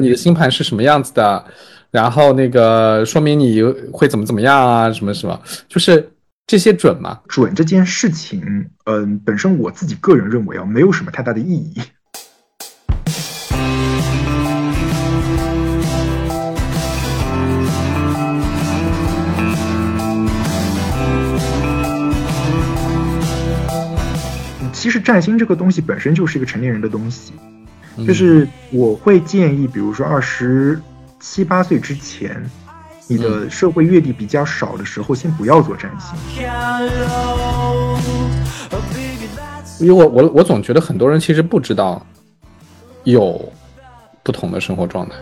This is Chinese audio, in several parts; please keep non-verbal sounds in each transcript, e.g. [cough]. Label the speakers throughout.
Speaker 1: 你的星盘是什么样子的，然后那个说明你会怎么怎么样啊，什么什么，就是这些准吗？
Speaker 2: 准这件事情，嗯，本身我自己个人认为啊，没有什么太大的意义。其实占星这个东西本身就是一个成年人的东西，就是我会建议，比如说二十七八岁之前，你的社会阅历比较少的时候，先不要做占星。
Speaker 1: 因为我我我总觉得很多人其实不知道有不同的生活状态。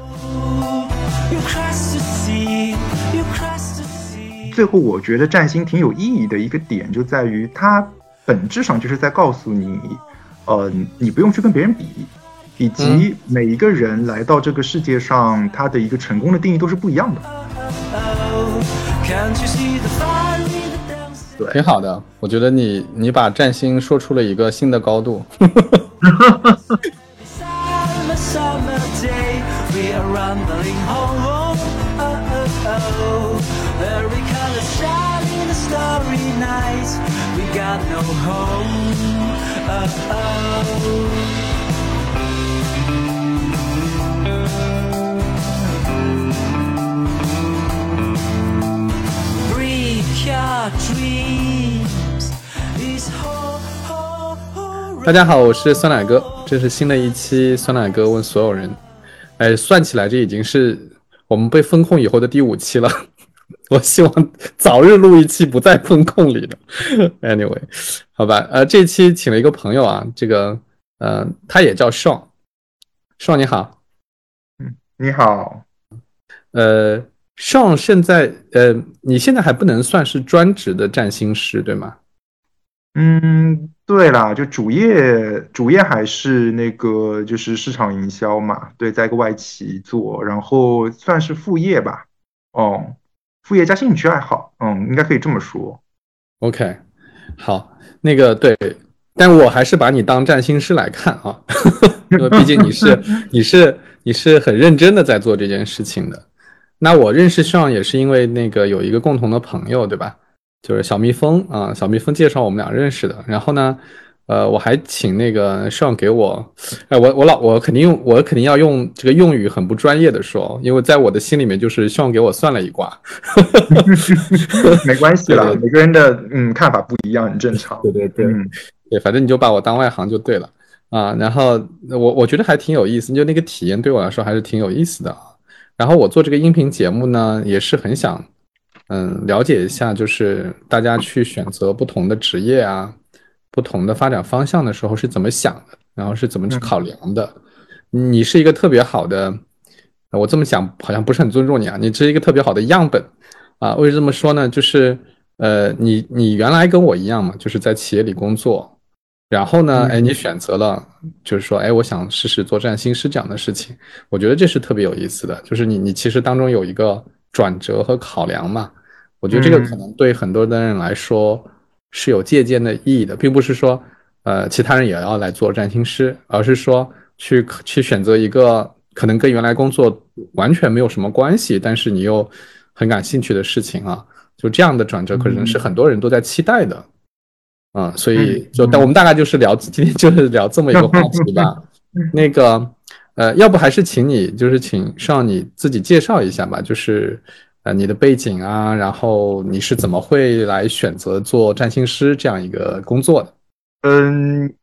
Speaker 2: 最后，我觉得占星挺有意义的一个点就在于它。本质上就是在告诉你，呃，你不用去跟别人比，以及每一个人来到这个世界上，他的一个成功的定义都是不一样的。
Speaker 1: 对，挺好的，我觉得你你把占星说出了一个新的高度。[laughs] 大家好，我是酸奶哥，这是新的一期酸奶哥问所有人。哎，算起来这已经是我们被封控以后的第五期了。[laughs] 我希望早日录一期不在风控里的。[laughs] Anyway，好吧，呃，这期请了一个朋友啊，这个呃，他也叫 Sean，Sean 你好，
Speaker 2: 嗯，你好，
Speaker 1: 呃，Sean 现在呃，你现在还不能算是专职的占星师对吗？
Speaker 2: 嗯，对啦，就主业主业还是那个就是市场营销嘛，对，在一个外企做，然后算是副业吧，哦。副业加兴趣爱好，嗯，应该可以这么说。
Speaker 1: OK，好，那个对，但我还是把你当占星师来看啊，因 [laughs] 为毕竟你是你是你是很认真的在做这件事情的。那我认识上也是因为那个有一个共同的朋友，对吧？就是小蜜蜂啊，小蜜蜂介绍我们俩认识的。然后呢？呃，我还请那个上给我，哎，我我老我肯定用我肯定要用这个用语很不专业的说，因为在我的心里面就是希望给我算了一卦，[laughs]
Speaker 2: 没关系啦，每个人的嗯看法不一样，很正常。
Speaker 1: 对对对，对，反正你就把我当外行就对了啊。然后我我觉得还挺有意思，就那个体验对我来说还是挺有意思的啊。然后我做这个音频节目呢，也是很想嗯了解一下，就是大家去选择不同的职业啊。不同的发展方向的时候是怎么想的，然后是怎么去考量的？你是一个特别好的，我这么讲好像不是很尊重你啊。你是一个特别好的样本啊。为什么这么说呢？就是呃，你你原来跟我一样嘛，就是在企业里工作，然后呢，哎，你选择了就是说，哎，我想试试做占星师这样的事情。我觉得这是特别有意思的，就是你你其实当中有一个转折和考量嘛。我觉得这个可能对很多的人来说。是有借鉴的意义的，并不是说，呃，其他人也要来做占星师，而是说去去选择一个可能跟原来工作完全没有什么关系，但是你又很感兴趣的事情啊，就这样的转折可能是很多人都在期待的，啊，所以就但我们大概就是聊今天就是聊这么一个话题吧。[laughs] 那个，呃，要不还是请你就是请上你自己介绍一下吧，就是。呃，你的背景啊，然后你是怎么会来选择做占星师这样一个工作的？
Speaker 2: 嗯，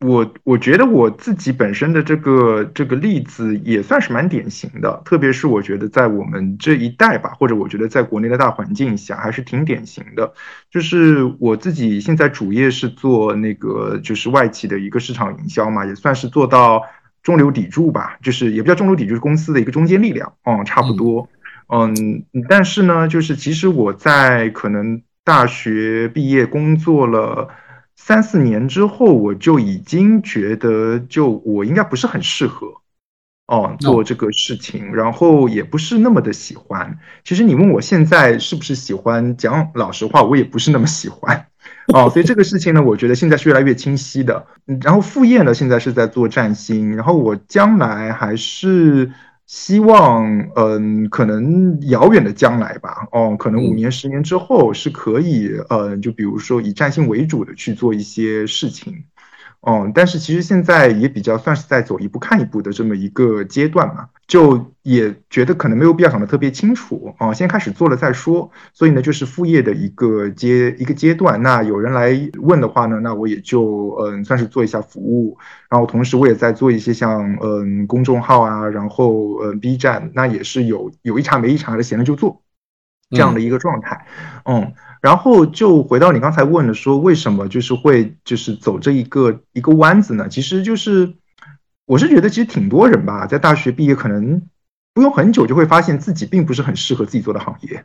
Speaker 2: 我我觉得我自己本身的这个这个例子也算是蛮典型的，特别是我觉得在我们这一代吧，或者我觉得在国内的大环境下还是挺典型的。就是我自己现在主业是做那个就是外企的一个市场营销嘛，也算是做到中流砥柱吧，就是也不叫中流砥柱，公司的一个中坚力量，嗯，差不多。嗯，但是呢，就是其实我在可能大学毕业工作了三四年之后，我就已经觉得，就我应该不是很适合哦做这个事情，然后也不是那么的喜欢。其实你问我现在是不是喜欢，讲老实话，我也不是那么喜欢哦。所以这个事情呢，我觉得现在是越来越清晰的。然后副业呢，现在是在做占星，然后我将来还是。希望，嗯，可能遥远的将来吧，哦，可能五年、十年之后是可以，呃，就比如说以占星为主的去做一些事情。哦，但是其实现在也比较算是在走一步看一步的这么一个阶段嘛，就也觉得可能没有必要想的特别清楚啊，先开始做了再说。所以呢，就是副业的一个阶一个阶段。那有人来问的话呢，那我也就嗯算是做一下服务，然后同时我也在做一些像嗯公众号啊，然后嗯 B 站，那也是有有一茬没一茬的闲了就做这样的一个状态，嗯。然后就回到你刚才问的，说为什么就是会就是走这一个一个弯子呢？其实就是，我是觉得其实挺多人吧，在大学毕业可能不用很久就会发现自己并不是很适合自己做的行业，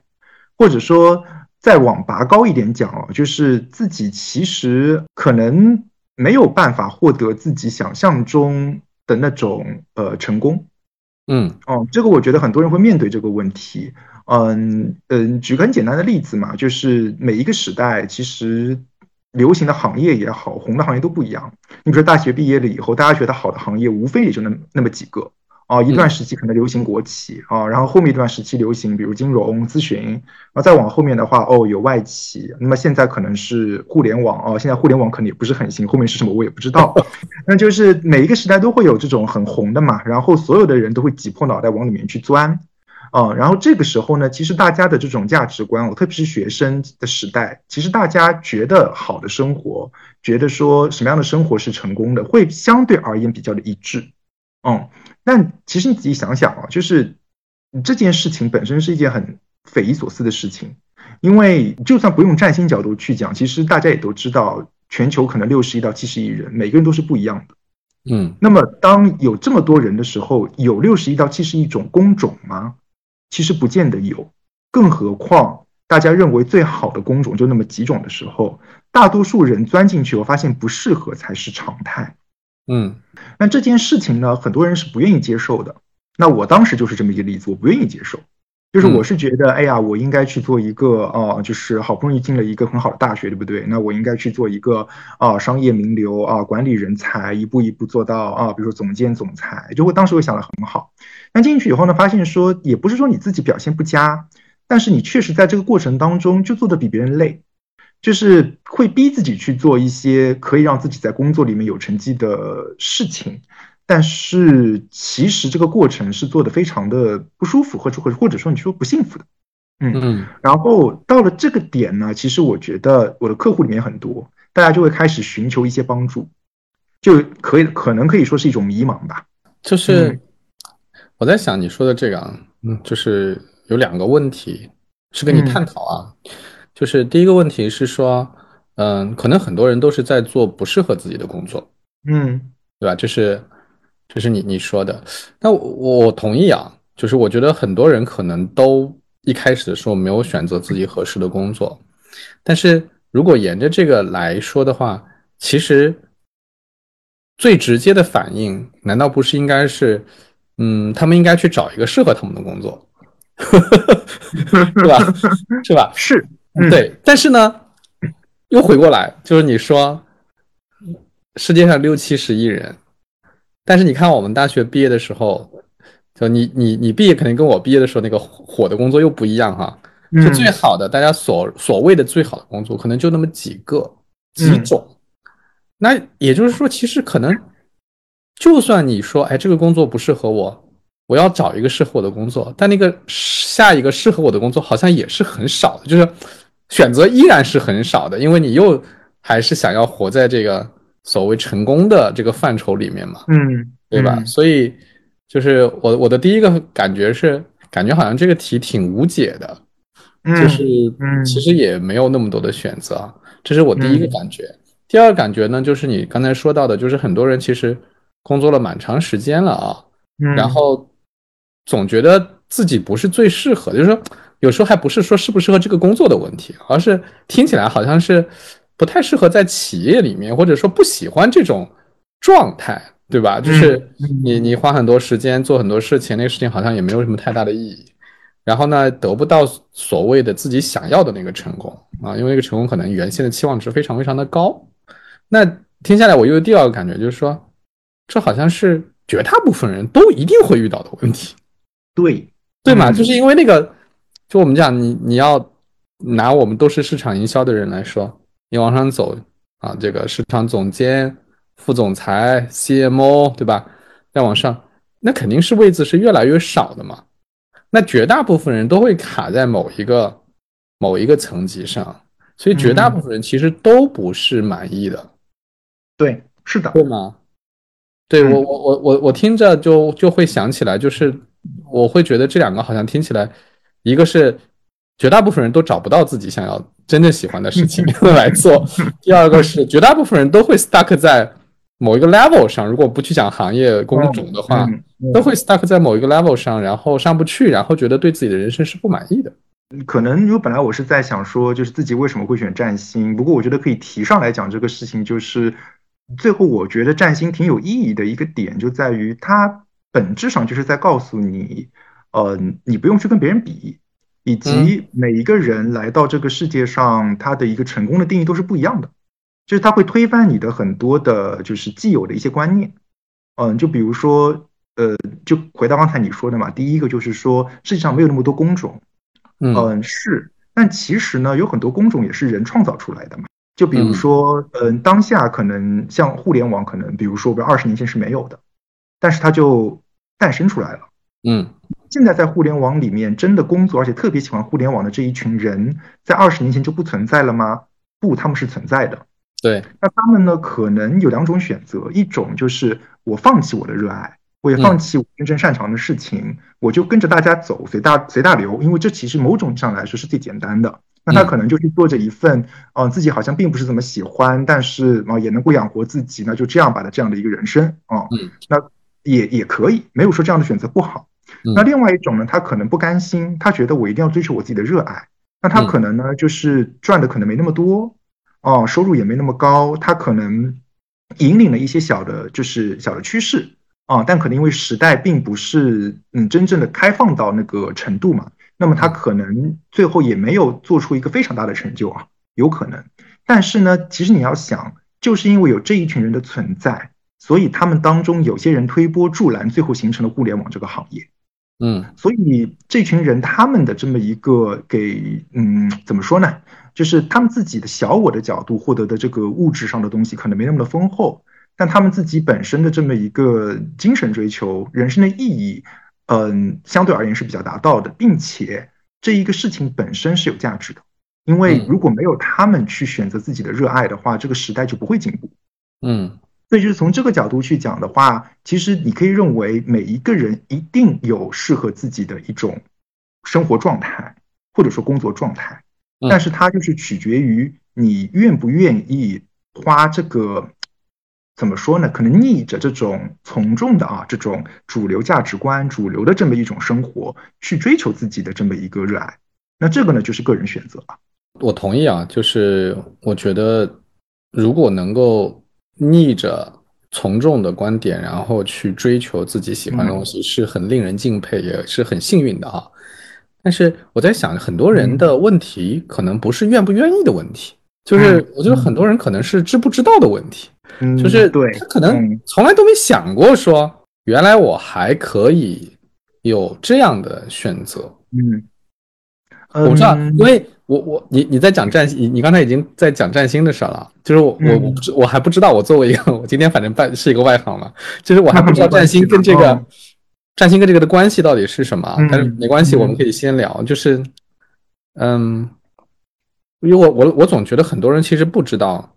Speaker 2: 或者说再往拔高一点讲哦，就是自己其实可能没有办法获得自己想象中的那种呃成功。
Speaker 1: 嗯，
Speaker 2: 哦，这个我觉得很多人会面对这个问题。嗯嗯，举个很简单的例子嘛，就是每一个时代其实流行的行业也好，红的行业都不一样。你比如说大学毕业了以后，大家觉得好的行业无非也就那那么几个啊。一段时期可能流行国企啊，然后后面一段时期流行比如金融咨询，然后再往后面的话哦有外企，那么现在可能是互联网啊。现在互联网可能也不是很行，后面是什么我也不知道。[laughs] 那就是每一个时代都会有这种很红的嘛，然后所有的人都会挤破脑袋往里面去钻。啊，然后这个时候呢，其实大家的这种价值观，我特别是学生的时代，其实大家觉得好的生活，觉得说什么样的生活是成功的，会相对而言比较的一致。嗯，但其实你仔细想想啊，就是这件事情本身是一件很匪夷所思的事情，因为就算不用占星角度去讲，其实大家也都知道，全球可能六十亿到七十亿人，每个人都是不一样的。
Speaker 1: 嗯，
Speaker 2: 那么当有这么多人的时候，有六十亿到七十亿种工种吗？其实不见得有，更何况大家认为最好的工种就那么几种的时候，大多数人钻进去，我发现不适合才是常态。
Speaker 1: 嗯，
Speaker 2: 那这件事情呢，很多人是不愿意接受的。那我当时就是这么一个例子，我不愿意接受。就是我是觉得，哎呀，我应该去做一个啊，就是好不容易进了一个很好的大学，对不对？那我应该去做一个啊，商业名流啊，管理人才，一步一步做到啊，比如说总监、总裁，就会当时会想的很好。但进去以后呢，发现说也不是说你自己表现不佳，但是你确实在这个过程当中就做的比别人累，就是会逼自己去做一些可以让自己在工作里面有成绩的事情。但是其实这个过程是做的非常的不舒服，或者或者或者说你说不幸福的，嗯嗯。然后到了这个点呢，其实我觉得我的客户里面很多，大家就会开始寻求一些帮助，就可以可能可以说是一种迷茫吧。
Speaker 1: 就是我在想你说的这个啊，嗯，就是有两个问题是跟你探讨啊，就是第一个问题是说，嗯，可能很多人都是在做不适合自己的工作，
Speaker 2: 嗯，
Speaker 1: 对吧？这是。这是你你说的，那我我同意啊，就是我觉得很多人可能都一开始的时候没有选择自己合适的工作，但是如果沿着这个来说的话，其实最直接的反应难道不是应该是，嗯，他们应该去找一个适合他们的工作，[laughs] [laughs] 是吧？是吧？
Speaker 2: 是，
Speaker 1: 对。但是呢，又回过来，就是你说世界上六七十亿人。但是你看，我们大学毕业的时候，就你你你毕业肯定跟我毕业的时候那个火的工作又不一样哈。就最好的，大家所所谓的最好的工作，可能就那么几个几种。那也就是说，其实可能，就算你说，哎，这个工作不适合我，我要找一个适合我的工作，但那个下一个适合我的工作好像也是很少的，就是选择依然是很少的，因为你又还是想要活在这个。所谓成功的这个范畴里面嘛，
Speaker 2: 嗯，
Speaker 1: 对吧？所以就是我我的第一个感觉是，感觉好像这个题挺无解的，就是其实也没有那么多的选择，这是我第一个感觉。第二个感觉呢，就是你刚才说到的，就是很多人其实工作了蛮长时间了啊，然后总觉得自己不是最适合，就是说有时候还不是说适不适合这个工作的问题，而是听起来好像是。不太适合在企业里面，或者说不喜欢这种状态，对吧？就是你你花很多时间做很多事情，那个事情好像也没有什么太大的意义，然后呢，得不到所谓的自己想要的那个成功啊，因为那个成功可能原先的期望值非常非常的高。那听下来，我又有第二个感觉，就是说，这好像是绝大部分人都一定会遇到的问题。
Speaker 2: 对
Speaker 1: 对嘛，
Speaker 2: 嗯
Speaker 1: 就是因为那个，就我们讲你你要拿我们都是市场营销的人来说，你往上走啊，这个市场总监、副总裁、CMO，对吧？再往上，那肯定是位置是越来越少的嘛。那绝大部分人都会卡在某一个某一个层级上，所以绝大部分人其实都不是满意的。
Speaker 2: 对，是的，
Speaker 1: 对吗？对
Speaker 2: 嗯
Speaker 1: 我我我我我听着就就会想起来，就是我会觉得这两个好像听起来，一个是绝大部分人都找不到自己想要真正喜欢的事情 [laughs] 来做，[laughs] 第二个是绝大部分人都会 stuck 在某一个 level 上，如果不去讲行业工种的话，都会 stuck 在某一个 level 上，然后上不去，然后觉得对自己的人生是不满意的。
Speaker 2: 可能因为本来我是在想说，就是自己为什么会选占星，不过我觉得可以提上来讲这个事情，就是最后我觉得占星挺有意义的一个点，就在于它本质上就是在告诉你，呃，你不用去跟别人比，以及每一个人来到这个世界上，他的一个成功的定义都是不一样的，就是它会推翻你的很多的，就是既有的一些观念，嗯，就比如说，呃，就回到刚才你说的嘛，第一个就是说世界上没有那么多工种。
Speaker 1: 嗯
Speaker 2: 嗯，是，但其实呢，有很多工种也是人创造出来的嘛。就比如说，嗯，当下可能像互联网，可能比如说，比如二十年前是没有的，但是它就诞生出来了。
Speaker 1: 嗯
Speaker 2: 现在在互联网里面真的工作，而且特别喜欢互联网的这一群人，在二十年前就不存在了吗？不，他们是存在的。
Speaker 1: 对，
Speaker 2: 那他们呢，可能有两种选择，一种就是我放弃我的热爱，我也放弃我真正擅长的事情，我就跟着大家走，随大随大流，因为这其实某种上来说是最简单的。那他可能就是做着一份，嗯、自己好像并不是怎么喜欢，但是啊、也能够养活自己，那就这样吧的这样的一个人生啊、
Speaker 1: 嗯。
Speaker 2: 那也也可以，没有说这样的选择不好。
Speaker 1: 嗯。
Speaker 2: 那另外一种呢，他可能不甘心，他觉得我一定要追求我自己的热爱，那他
Speaker 1: 嗯。
Speaker 2: 可能呢就是赚的可能没那么多，哦，收入也没那么高，他可能引领了一些小的，就是小的趋势啊，但可能因为时代并不是嗯真正的开放到那个程度嘛，那么他可能最后也没有做出一个非常大的成就啊，有可能。但是呢，其实你要想，就是因为有这一群人的存在，所以他们当中有些人推波助澜，最后形成了互联网这个行业。
Speaker 1: 嗯
Speaker 2: 所以这群人他们的这么一个给嗯怎么说呢？就是他们自己的小我的角度获得的这个物质上的东西可能没那么的丰厚，但他们自己本身的这么一个精神追求、人生的意义，嗯，相对而言是比较达到的，并且这一个事情本身是有价值的，因为
Speaker 1: 嗯。
Speaker 2: 如果没有他们去选择自己的热爱的话，这个时代就不会进步。
Speaker 1: 嗯。
Speaker 2: 所以就是从这个角度去讲的话，其实你可以认为每一个人一定有适合自己的一种生活状态，或者说工作状态，
Speaker 1: 嗯。
Speaker 2: 但是它就是取决于你愿不愿意花这个怎么说呢？可能逆着这种从众的啊，这种主流价值观、主流的这么一种生活，去追求自己的这么一个热爱。那这个呢，就是个人选择了。
Speaker 1: 我同意啊，就是我觉得如果能够逆着从众的观点，然后去追求自己喜欢的东西，是很令人敬佩，也是很幸运的啊。但是我在想，很多人的问题可能不是愿不愿意的问题，就是我觉得很多人可能是知不知道的问题，
Speaker 2: 嗯，
Speaker 1: 就是
Speaker 2: 对，
Speaker 1: 他可能
Speaker 2: 嗯。
Speaker 1: 从来都没想过说，原来我还可以有这样的选择。
Speaker 2: 嗯，
Speaker 1: 我不知道，
Speaker 2: 嗯。
Speaker 1: 因为我我你你在讲占星，你你刚才已经在讲占星的事了，就是我我
Speaker 2: 嗯。
Speaker 1: 我不知我还不知道，我作为一个 [laughs] 我今天反正半是一个外行嘛，就是我还不知道占星跟这个
Speaker 2: 嗯
Speaker 1: 占星跟这个的关系到底是什么，
Speaker 2: 嗯
Speaker 1: 但是没关系，
Speaker 2: 嗯
Speaker 1: 我们可以先聊，就是嗯，因为我我我总觉得很多人其实不知道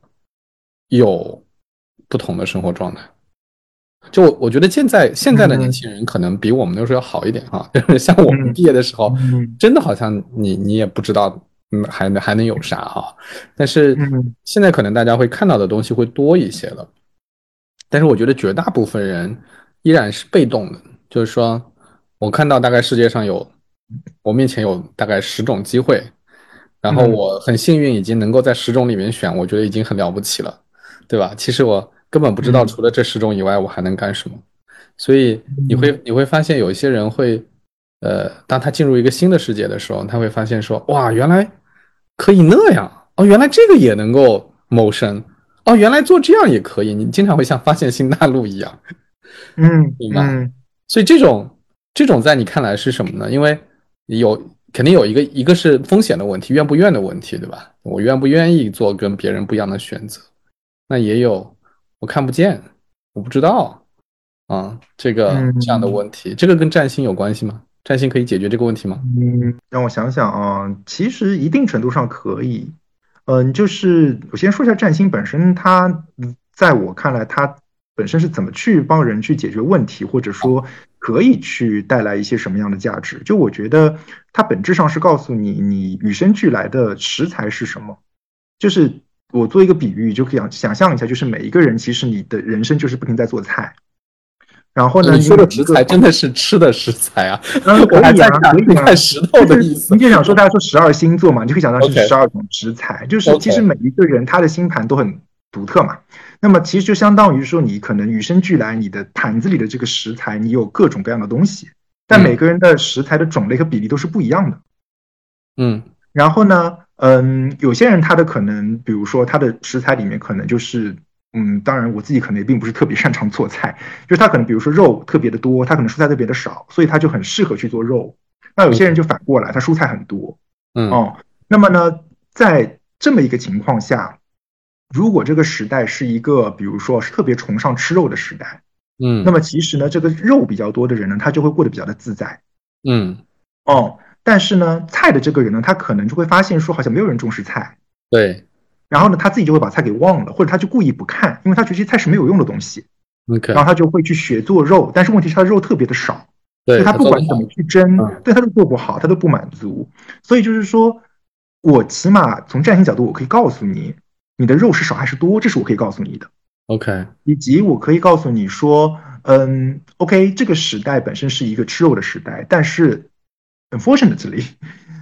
Speaker 1: 有不同的生活状态。就我我觉得现在现在的年轻人可能比我们那时候要好一点哈，就 [laughs] 是像我们
Speaker 2: 嗯
Speaker 1: 毕业的时候，
Speaker 2: 嗯
Speaker 1: 真的好像你你也不知道，嗯，还能还能有啥哈？但是
Speaker 2: 嗯
Speaker 1: 现在可能大家会看到的东西会多一些了。但是我觉得绝大部分人依然是被动的，就是说我看到大概世界上有我面前有大概十种机会，然后
Speaker 2: 嗯
Speaker 1: 我很幸运已经能够在十种里面选，我觉得已经很了不起了，对吧？其实我根本不知道
Speaker 2: 嗯。
Speaker 1: 除了这十种以外我还能干什么，所以你会你会发现有一些人会，呃，当他进入一个新的世界的时候，他会发现说，哇，原来可以那样。哦，原来这个也能够谋生。哦，原来做这样也可以，你经常会像发现新大陆一样，
Speaker 2: 嗯 [laughs]
Speaker 1: 明白
Speaker 2: 嗯。
Speaker 1: 所以这种这种在你看来是什么呢？因为有肯定有一个，一个是风险的问题，愿不愿的问题，对吧？我愿不愿意做跟别人不一样的选择？那也有我看不见，我不知道啊，这个这样的问题，这个跟占星有关系吗？占星可以解决这个问题吗？
Speaker 2: 嗯，让我想想啊，其实一定程度上可以。嗯，就是我先说一下占星本身，它在我看来，它本身是怎么去帮人去解决问题，或者说可以去带来一些什么样的价值？就我觉得它本质上是告诉你，你与生俱来的食材是什么。就是我做一个比喻，就可以想想象一下，就是每一个人其实你的人生就是不停在做菜。然后呢？
Speaker 1: 你说的食材真的是吃的食材啊？
Speaker 2: 嗯，[laughs] 可以啊，可以
Speaker 1: 看石头的意思。
Speaker 2: 你就想说，大家说十二星座嘛，你就可以想到是十二种食材。就是其实每一个人他的星盘都很独特嘛。那么其实就相当于说，你可能与生俱来，你的坛子里的这个食材，你有各种各样的东西。但每个人的食材的种类和比例都是不一样的。
Speaker 1: 嗯。
Speaker 2: 然后呢？嗯，有些人他的可能，比如说他的食材里面可能就是。嗯，当然我自己可能也并不是特别擅长做菜，[laughs] 就是他可能比如说肉特别的多，他可能蔬菜特别的少，所以他就很适合去做肉。那有些人就反过来，他蔬菜很多，
Speaker 1: 嗯
Speaker 2: 哦，那么呢，在这么一个情况下，如果这个时代是一个比如说是特别崇尚吃肉的时代，
Speaker 1: 嗯，
Speaker 2: 那么其实呢，这个肉比较多的人呢，他就会过得比较的自在，
Speaker 1: 嗯
Speaker 2: 哦，但是呢，菜的这个人呢，他可能就会发现说，好像没有人重视菜，
Speaker 1: 对。
Speaker 2: 然后呢，他自己就会把菜给忘了，或者他就故意不看，因为他觉得这菜是没有用的东西。
Speaker 1: OK，
Speaker 2: 然后他就会去学做肉，但是问题是他肉特别的少，
Speaker 1: 所
Speaker 2: 以他不管怎么去蒸，对他都做不好，他都不满足。所以就是说，我起码从占星角度，我可以告诉你，你的肉是少还是多，这是我可以告诉你的。
Speaker 1: OK，
Speaker 2: 以及我可以告诉你说，嗯，OK，这个时代本身是一个吃肉的时代，但是 unfortunately，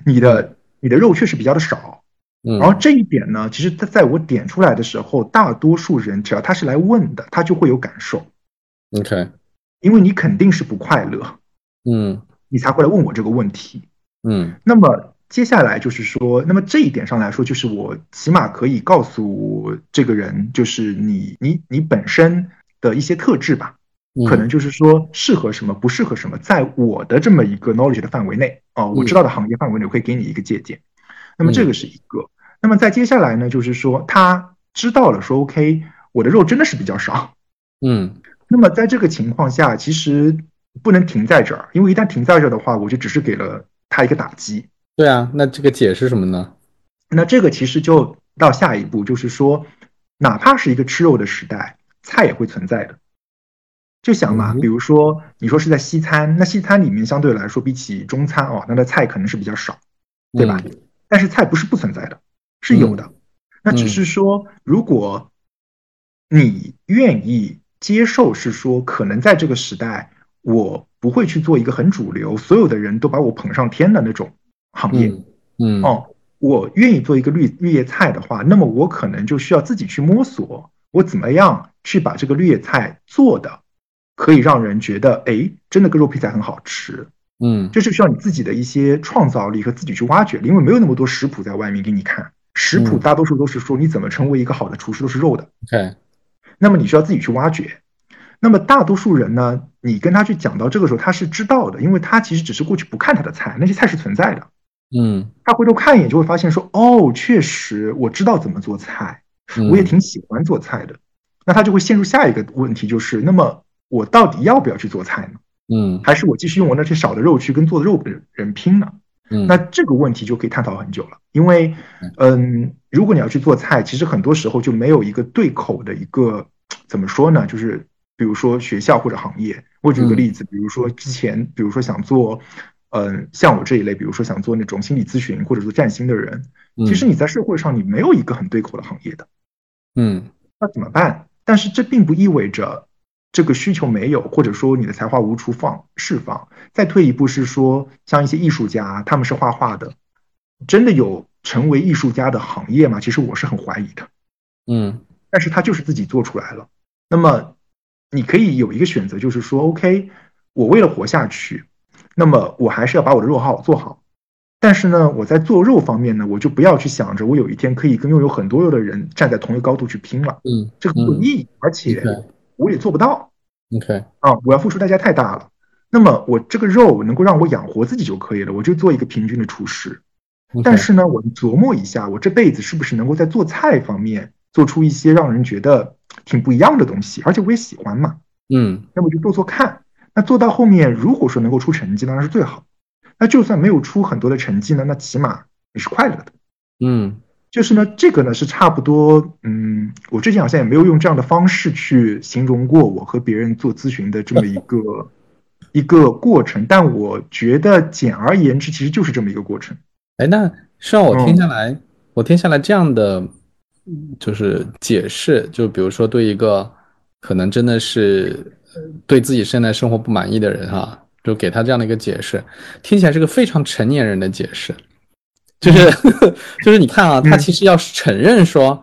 Speaker 2: 你的你的肉确实比较的少。然后这一点呢，其实他在我点出来的时候，大多数人只要他是来问的，他就会有感受。
Speaker 1: OK，
Speaker 2: 因为你肯定是不快乐，
Speaker 1: 嗯，
Speaker 2: 你才会来问我这个问题，
Speaker 1: 嗯。
Speaker 2: 那么接下来就是说，那么这一点上来说，就是我起码可以告诉这个人，就是你你你本身的一些特质吧，可能就是说适合什么，不适合什么，在我的这么一个 knowledge 的范围内啊，我知道的行业范围内，我可以给你一个借鉴。那么这个是一个，那么在接下来呢，就是说他知道了，说 OK，我的肉真的是比较少，
Speaker 1: 嗯，[laughs]
Speaker 2: 那么在这个情况下，其实不能停在这儿，因为一旦停在这儿的话，我就只是给了他一个打击。
Speaker 1: 对啊，那这个解释什么呢？
Speaker 2: 那这个其实就到下一步，就是说，哪怕是一个吃肉的时代，菜也会存在的。就想嘛，比如说你说是在西餐，那西餐里面相对来说比起中餐哦，那的菜可能是比较少，对吧？但是菜不是不存在的，是有的。那只是说，如果你愿意接受，是说可能在这个时代，我不会去做一个很主流，所有的人都把我捧上天的那种行业。
Speaker 1: 嗯
Speaker 2: 哦，我愿意做一个绿绿叶菜的话，那么我可能就需要自己去摸索，我怎么样去把这个绿叶菜做的可以让人觉得，哎，真的跟肉配菜很好吃。
Speaker 1: 嗯，
Speaker 2: 这是需要你自己的一些创造力和自己去挖掘的，因为没有那么多食谱在外面给你看，食谱大多数都是说你怎么成为一个好的厨师都是肉的。
Speaker 1: OK，，
Speaker 2: 那么你需要自己去挖掘。那么大多数人呢，你跟他去讲到这个时候，他是知道的，因为他其实只是过去不看他的菜，那些菜是存在的。
Speaker 1: 嗯，
Speaker 2: 他回头看一眼就会发现说，哦，确实我知道怎么做菜，我也挺喜欢做菜的。那他就会陷入下一个问题，就是那么我到底要不要去做菜呢？
Speaker 1: 嗯，
Speaker 2: 还是我继续用我那些少的肉去跟做的肉的人拼呢？
Speaker 1: 嗯，
Speaker 2: 那这个问题就可以探讨很久了。因为，嗯，如果你要去做菜，其实很多时候就没有一个对口的一个怎么说呢？就是比如说学校或者行业。我举个例子，比如说之前，比如说想做，嗯，像我这一类，比如说想做那种心理咨询或者说占星的人，其实你在社会上你没有一个很对口的行业的。
Speaker 1: 嗯，
Speaker 2: 那怎么办？但是这并不意味着。这个需求没有，或者说你的才华无处放释放。再退一步是说，像一些艺术家，他们是画画的，真的有成为艺术家的行业吗？其实我是很怀疑的。
Speaker 1: 嗯，
Speaker 2: 但是他就是自己做出来了。那么你可以有一个选择，就是说，OK，我为了活下去，那么我还是要把我的肉好好做好。但是呢，我在做肉方面呢，我就不要去想着我有一天可以跟拥有很多肉的人站在同一个高度去拼了。
Speaker 1: 嗯，
Speaker 2: 这个没有意义，而且。我也做不到
Speaker 1: ，OK，
Speaker 2: 啊，我要付出代价太大了。那么我这个肉能够让我养活自己就可以了，我就做一个平均的厨师。但是呢，我琢磨一下，我这辈子是不是能够在做菜方面做出一些让人觉得挺不一样的东西，而且我也喜欢嘛。
Speaker 1: 嗯，
Speaker 2: 那么就做做看。那做到后面，如果说能够出成绩，当然是最好。那就算没有出很多的成绩呢，那起码你是快乐的。
Speaker 1: 嗯，
Speaker 2: 就是呢，这个呢是差不多。嗯，我之前好像也没有用这样的方式去形容过我和别人做咨询的这么一个 [laughs] 一个过程，但我觉得简而言之，其实就是这么一个过程。
Speaker 1: 哎，那是让我听下来，我听下来这样的就是解释，就比如说对一个可能真的是对自己现在生活不满意的人哈，就给他这样的一个解释，听起来是个非常成年人的解释，就是 [laughs] 就是你看啊，他其实要承认说，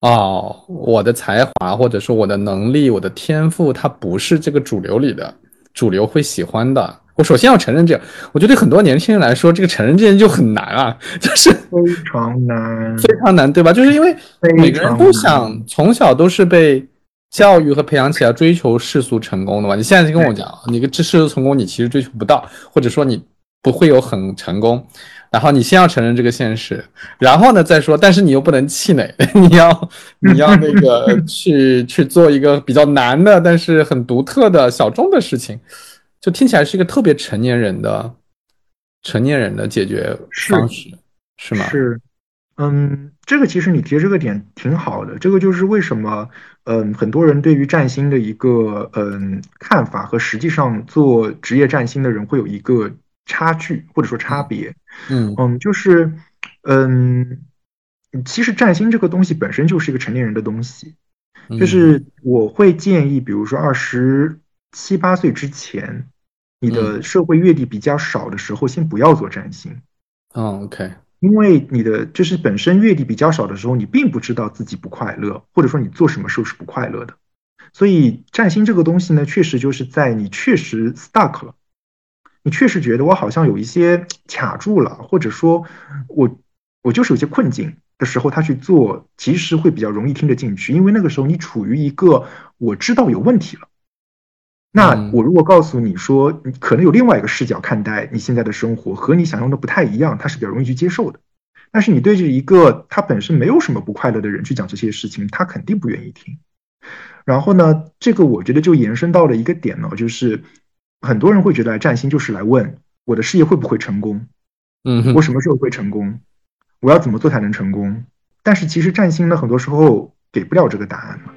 Speaker 1: 哦，我的才华或者说我的能力、我的天赋，它不是这个主流里的主流会喜欢的。我首先要承认这样，我觉得很多年轻人来说，这个承认这件就很难啊，就是
Speaker 2: 非常难，
Speaker 1: 非常难，对吧？就是因为每个人都想从小都是被教育和培养起来追求世俗成功的嘛。你现在就跟我讲，你个这世俗成功你其实追求不到，或者说你不会有很成功，然后你先要承认这个现实，然后呢再说，但是你又不能气馁，[laughs] 你要你要那个 [laughs] 去去做一个比较难的，但是很独特的小众的事情。就听起来是一个特别成年人的成年人的解决方式，是吗？
Speaker 2: 是，嗯，这个其实你提这个点挺好的。这个就是为什么，嗯，很多人对于占星的一个嗯看法和实际上做职业占星的人会有一个差距或者说差别。
Speaker 1: 嗯
Speaker 2: 嗯，就是嗯，其实占星这个东西本身就是一个成年人的东西，就是我会建议，比如说二十七八岁之前。你的社会阅历比较少的时候，先不要做占星。
Speaker 1: 嗯，OK。
Speaker 2: 因为你的就是本身阅历比较少的时候，你并不知道自己不快乐，或者说你做什么时候是不快乐的。所以占星这个东西呢，确实就是在你确实 stuck 了，你确实觉得我好像有一些卡住了，或者说我我就是有些困境的时候，他去做其实会比较容易听得进去，因为那个时候你处于一个我知道有问题了。那我如果告诉你说，你可能有另外一个视角看待你现在的生活，和你想象的不太一样，他是比较容易去接受的。但是你对着一个他本身没有什么不快乐的人去讲这些事情，他肯定不愿意听。然后呢，这个我觉得就延伸到了一个点呢，就是很多人会觉得占星就是来问我的事业会不会成功，
Speaker 1: 嗯，
Speaker 2: 我什么时候会成功，我要怎么做才能成功？但是其实占星呢，很多时候给不了这个答案嘛。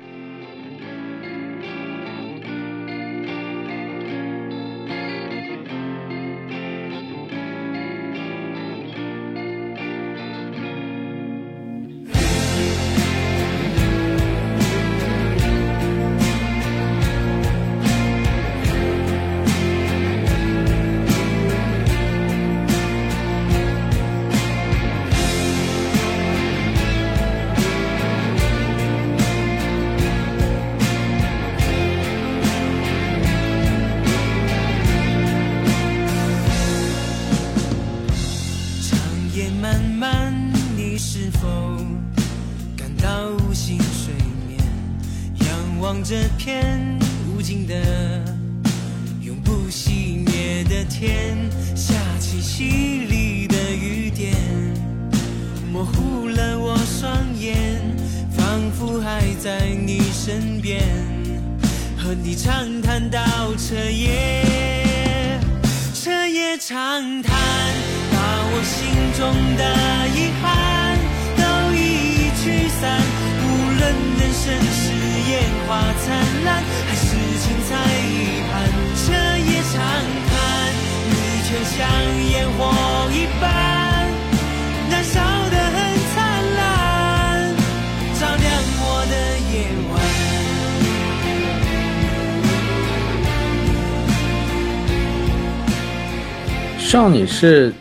Speaker 1: 上你是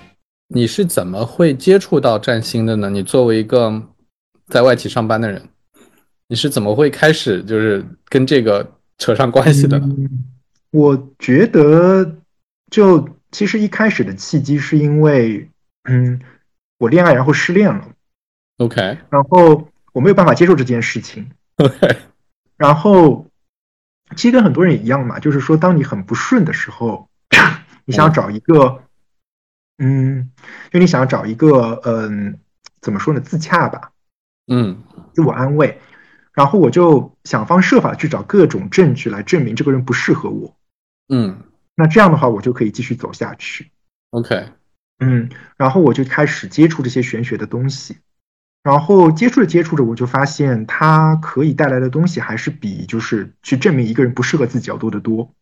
Speaker 1: 你是怎么会接触到占星的呢？你作为一个在外企上班的人，你是怎么会开始就是跟这个扯上关系的呢？
Speaker 2: 我觉得，就其实一开始的契机是因为，嗯，我恋爱然后失恋了
Speaker 1: ，OK，
Speaker 2: 然后我没有办法接受这件事情
Speaker 1: ，OK，
Speaker 2: 然后其实跟很多人也一样嘛，就是说当你很不顺的时候。你想找一个，嗯，就你想要找一个，嗯，怎么说呢，自洽吧，
Speaker 1: 嗯，
Speaker 2: 自我安慰。然后我就想方设法去找各种证据来证明这个人不适合我。
Speaker 1: 嗯，
Speaker 2: 那这样的话，我就可以继续走下去。
Speaker 1: OK，
Speaker 2: 嗯，然后我就开始接触这些玄学的东西，然后接触着接触着，我就发现它可以带来的东西还是比就是去证明一个人不适合自己要多得多。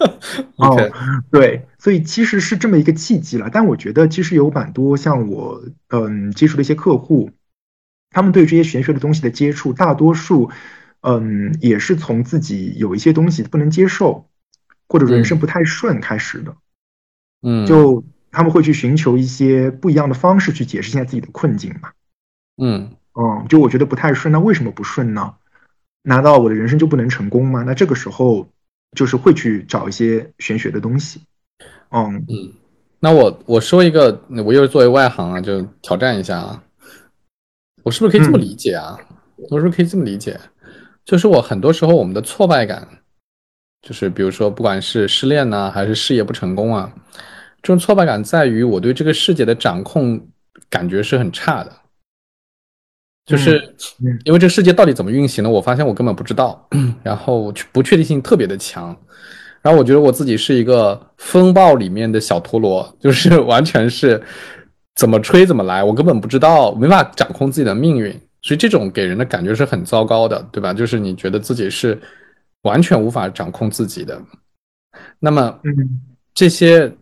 Speaker 2: [laughs]
Speaker 1: OK，
Speaker 2: 对，所以其实是这么一个契机了。但我觉得其实有蛮多像我嗯接触的一些客户，他们对这些玄学的东西的接触，大多数嗯也是从自己有一些东西不能接受，或者人生不太顺开始的。
Speaker 1: 嗯，
Speaker 2: 就他们会去寻求一些不一样的方式去解释现在自己的困境嘛。
Speaker 1: 嗯
Speaker 2: 嗯，就我觉得不太顺，那为什么不顺呢？难道我的人生就不能成功吗？那这个时候就是会去找一些玄学的东西。嗯
Speaker 1: 嗯，那我我说一个，我又是作为外行啊，就挑战一下啊，我是不是可以这么理解啊？我是不是可以这么理解？就是我很多时候我们的挫败感，就是比如说不管是失恋呢、还是事业不成功啊，这种挫败感在于我对这个世界的掌控感觉是很差的。就是
Speaker 2: 嗯
Speaker 1: 因为这个世界到底怎么运行的，我发现我根本不知道，[clears throat] 然后不确定性特别的强，然后我觉得我自己是一个风暴里面的小陀螺，就是 [laughs] 完全是怎么吹怎么来，我根本不知道，没法掌控自己的命运，所以这种给人的感觉是很糟糕的，对吧？就是你觉得自己是完全无法掌控自己的，那么
Speaker 2: 嗯。
Speaker 1: 这些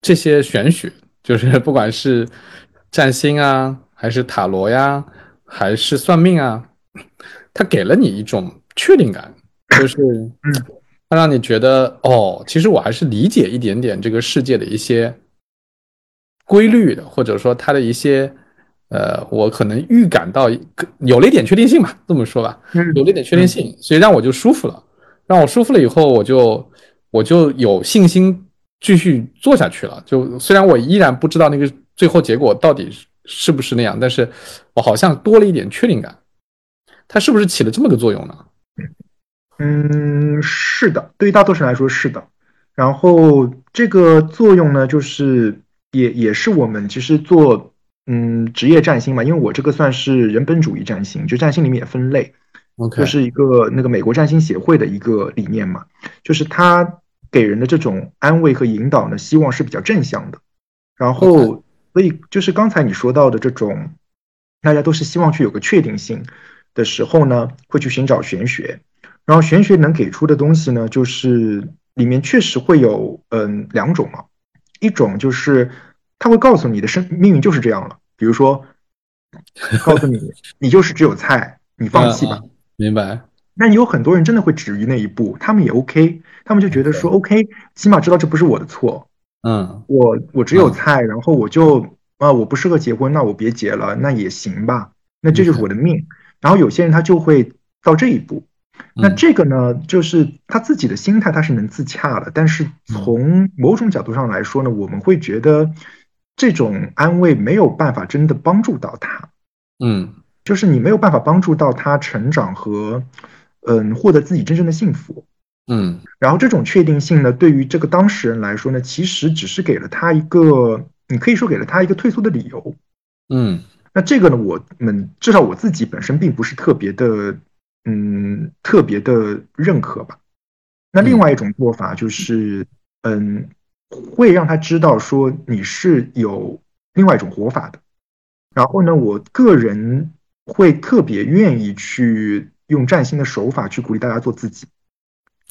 Speaker 1: 这些玄学，就是 [laughs] 不管是占星啊，还是塔罗呀，还是算命啊，它给了你一种确定感，就是它让你觉得哦，其实我还是理解一点点这个世界的一些规律的，或者说它的一些呃，我可能预感到有了一点确定性吧，这么说吧，
Speaker 2: 嗯
Speaker 1: 有了一点确定性，所以让我就舒服了。让我舒服了以后，我就我就有信心继续做下去了。就虽然我依然不知道那个最后结果到底是不是那样，但是我好像多了一点确定感。它是不是起了这么个作用呢？
Speaker 2: 嗯，是的，对于大多数人来说是的。然后这个作用呢，就是也也是我们其实做嗯职业占星嘛，因为我这个算是人本主义占星，就占星里面也分类。
Speaker 1: OK，
Speaker 2: 就是一个那个美国占星协会的一个理念嘛，就是它给人的这种安慰和引导呢，希望是比较正向的。然后，所以就是刚才你说到的这种，大家都是希望去有个确定性的时候呢，会去寻找玄学。然后玄学能给出的东西呢，就是里面确实会有嗯两种嘛，一种就是他会告诉你的生命运就是这样了，比如说 [laughs] 告诉你你就是只有菜，你放弃吧。
Speaker 1: 明白。
Speaker 2: 那有很多人真的会止于那一步，他们也 OK，他们就觉得说 OK，起码知道这不是我的错，
Speaker 1: 嗯
Speaker 2: 我我只有
Speaker 1: 嗯
Speaker 2: 菜，然后我就啊我不适合结婚，那我别结了，那也行吧，那这就是我的命。然后有些人他就会到这一步，那
Speaker 1: 嗯
Speaker 2: 这个呢，就是他自己的心态他是能自洽的，但是从某种角度上来说呢，我们会觉得这种安慰没有办法真的帮助到他。
Speaker 1: 嗯
Speaker 2: 就是你没有办法帮助到他成长和，嗯，获得自己真正的幸福。
Speaker 1: 嗯
Speaker 2: 然后这种确定性呢，对于这个当事人来说呢，其实只是给了他一个，你可以说给了他一个退缩的理由。
Speaker 1: 嗯
Speaker 2: 那这个呢，我们至少我自己本身并不是特别的，嗯，特别的认可吧。那另外一种做法就是，嗯，会让他知道说你是有另外一种活法的。然后呢，我个人会特别愿意去用占星的手法去鼓励大家做自己。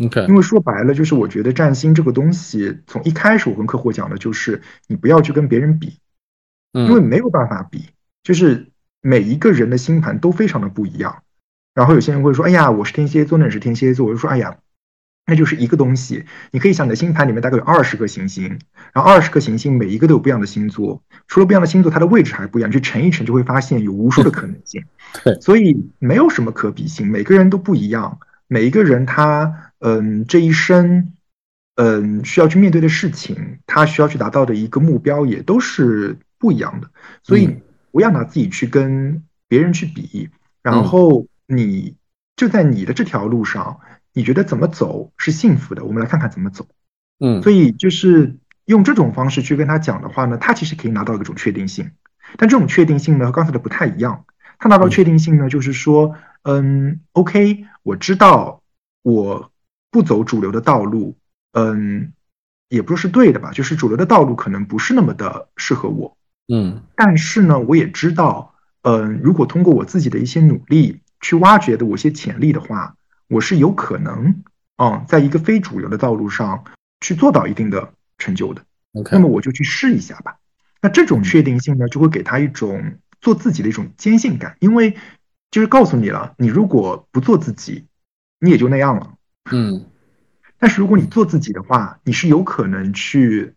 Speaker 1: ，OK，
Speaker 2: 因为说白了，就是我觉得占星这个东西，从一开始我跟客户讲的就是，你不要去跟别人比，因为
Speaker 1: 嗯
Speaker 2: 没有办法比，就是每一个人的星盘都非常的不一样。然后有些人会说：“哎呀，我是天蝎座，那你是天蝎座。”我就说：“哎呀，那就是一个东西。你可以想，你的星盘里面大概有二十颗行星，然后二十颗行星每一个都有不一样的星座，除了不一样的星座，它的位置还不一样，去乘一乘就会发现有无数的可能性。[laughs]
Speaker 1: 对
Speaker 2: 所以没有什么可比性，每个人都不一样，每一个人他嗯这一生嗯需要去面对的事情，他需要去达到的一个目标也都是不一样的。所以
Speaker 1: 嗯
Speaker 2: 不要拿自己去跟别人去比，然
Speaker 1: 嗯
Speaker 2: 后你就在你的这条路上，你觉得怎么走是幸福的？我们来看看怎么走。
Speaker 1: 嗯，
Speaker 2: 所以就是用这种方式去跟他讲的话呢，他其实可以拿到一种确定性。但这种确定性呢，和刚才的不太一样。他拿到确定性呢，就是说，嗯，OK，我知道我不走主流的道路，嗯，也不是对的吧，就是主流的道路可能不是那么的适合我，
Speaker 1: 嗯，
Speaker 2: 但是呢，我也知道，嗯，如果通过我自己的一些努力去挖掘的我一些潜力的话，我是有可能，嗯，在一个非主流的道路上去做到一定的成就的。
Speaker 1: OK，
Speaker 2: 那么我就去试一下吧。那这种确定性呢，就会给他一种做自己的一种坚信感，因为就是告诉你了，你如果不做自己，你也就那样了。
Speaker 1: 嗯，
Speaker 2: 但是如果你做自己的话，你是有可能去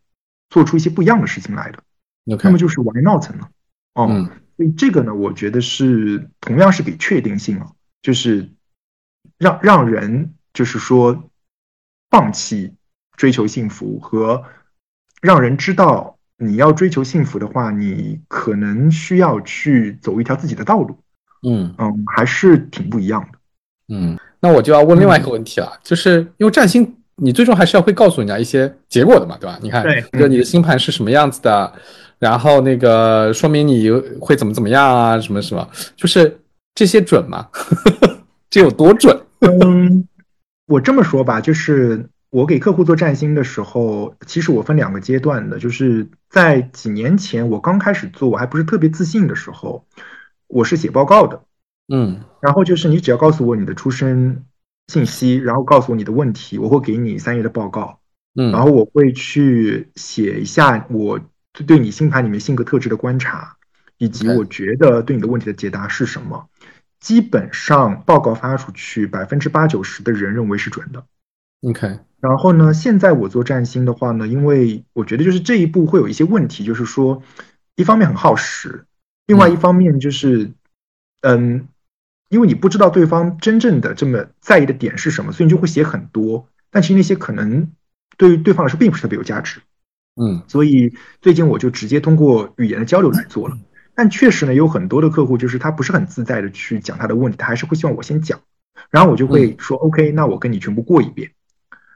Speaker 2: 做出一些不一样的事情来的。那么就是 why not 呢？哦，
Speaker 1: 嗯
Speaker 2: 所以这个呢，我觉得是同样是给确定性啊，就是让让人就是说放弃追求幸福和让人知道你要追求幸福的话，你可能需要去走一条自己的道路，
Speaker 1: 嗯
Speaker 2: 嗯，还是挺不一样的。
Speaker 1: 嗯，那我就要问另外一个问题了，就是因为占星，你最终还是要会告诉人家一些结果的嘛，对吧？你看，
Speaker 2: 对
Speaker 1: 就你的星盘是什么样子的，然后那个说明你会怎么怎么样啊，什么什么，就是这些准吗？[laughs] 这有多准？[laughs]
Speaker 2: 嗯，我这么说吧，就是我给客户做占星的时候，其实我分两个阶段的，就是在几年前我刚开始做，我还不是特别自信的时候，我是写报告的，
Speaker 1: 嗯。
Speaker 2: 然后就是你只要告诉我你的出生信息，然后告诉我你的问题，我会给你三页的报告，嗯。然
Speaker 1: 嗯
Speaker 2: 后我会去写一下我对你星盘里面性格特质的观察，以及我觉得对你的问题的解答是什么。基本上报告发出去，百分之八九十的人认为是准的。
Speaker 1: ，OK，
Speaker 2: 然后呢，现在我做占星的话呢，因为我觉得就是这一步会有一些问题，就是说，一方面很耗时，另外一方面就是，嗯，因为你不知道对方真正的这么在意的点是什么，所以你就会写很多，但其实那些可能对于对方来说并不是特别有价值。
Speaker 1: 嗯
Speaker 2: 所以最近我就直接通过语言的交流来做了。但确实呢，有很多的客户就是他不是很自在的去讲他的问题，他还是会希望我先讲，然后我就会说、OK，那我跟你全部过一遍。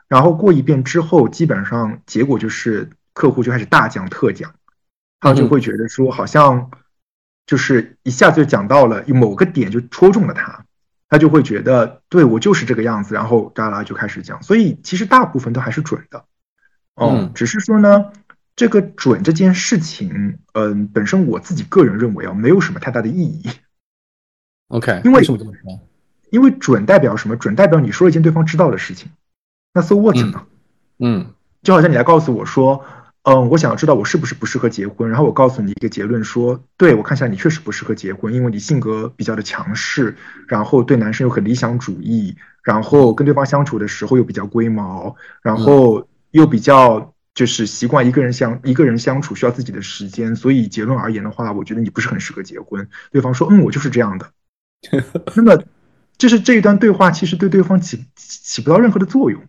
Speaker 2: 然后过一遍之后，基本上结果就是客户就开始大讲特讲，他就会觉得说好像就是一下子就讲到了某个点就戳中了他，他就会觉得对我就是这个样子，然后哒啦就开始讲。所以其实大部分都还是准的，哦
Speaker 1: 嗯，
Speaker 2: 只是说呢，这个准这件事情，嗯，本身我自己个人认为啊，没有什么太大的意义
Speaker 1: ，，OK，
Speaker 2: 因为
Speaker 1: 什么这么说？
Speaker 2: 因为准代表什么？准代表你说了一件对方知道的事情，那 so what 呢？
Speaker 1: 嗯
Speaker 2: 就好像你来告诉我说，嗯，我想要知道我是不是不适合结婚，然后我告诉你一个结论说，对我看起来你确实不适合结婚，因为你性格比较的强势，然后对男生又很理想主义，然后跟对方相处的时候又比较龟毛，然后又比较就是习惯一个人相一个人相处需要自己的时间，所以结论而言的话，我觉得你不是很适合结婚。对方说，嗯，我就是这样的。[laughs] 那么，就是这一段对话其实对对方起起起不到任何的作用。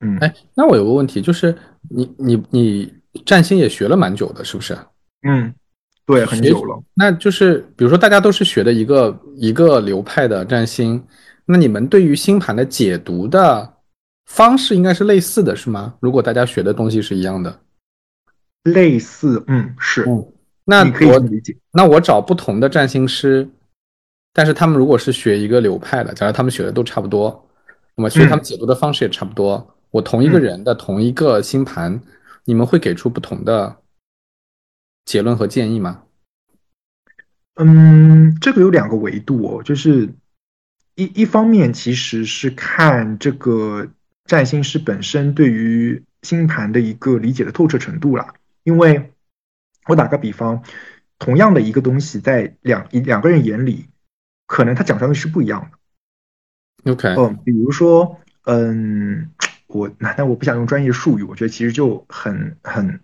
Speaker 2: 嗯，
Speaker 1: 哎，那我有个问题，就是你你你占星也学了蛮久的，是不是？
Speaker 2: 嗯，对，很久了。
Speaker 1: 那就是比如说大家都是学的一个一个流派的占星，那你们对于星盘的解读的方式应该是类似的，是吗？如果大家学的东西是一样的，
Speaker 2: 类似，嗯，是，
Speaker 1: 嗯，那我
Speaker 2: 理解。
Speaker 1: 那我找不同的占星师，但是他们如果是学一个流派的，假如他们学的都差不多，那么所以他们
Speaker 2: 嗯
Speaker 1: 解读的方式也差不多。我同一个
Speaker 2: 嗯
Speaker 1: 人的同一个星盘，你们会给出不同的结论和建议吗？
Speaker 2: 嗯，这个有两个维度哦，就是一一方面其实是看这个占星师本身对于星盘的一个理解的透彻程度啦。因为我打个比方，同样的一个东西，在两一两个人眼里，可能他讲出来的是不一样的。
Speaker 1: OK，
Speaker 2: 嗯，比如说，嗯，我那但我不想用专业术语，我觉得其实就很很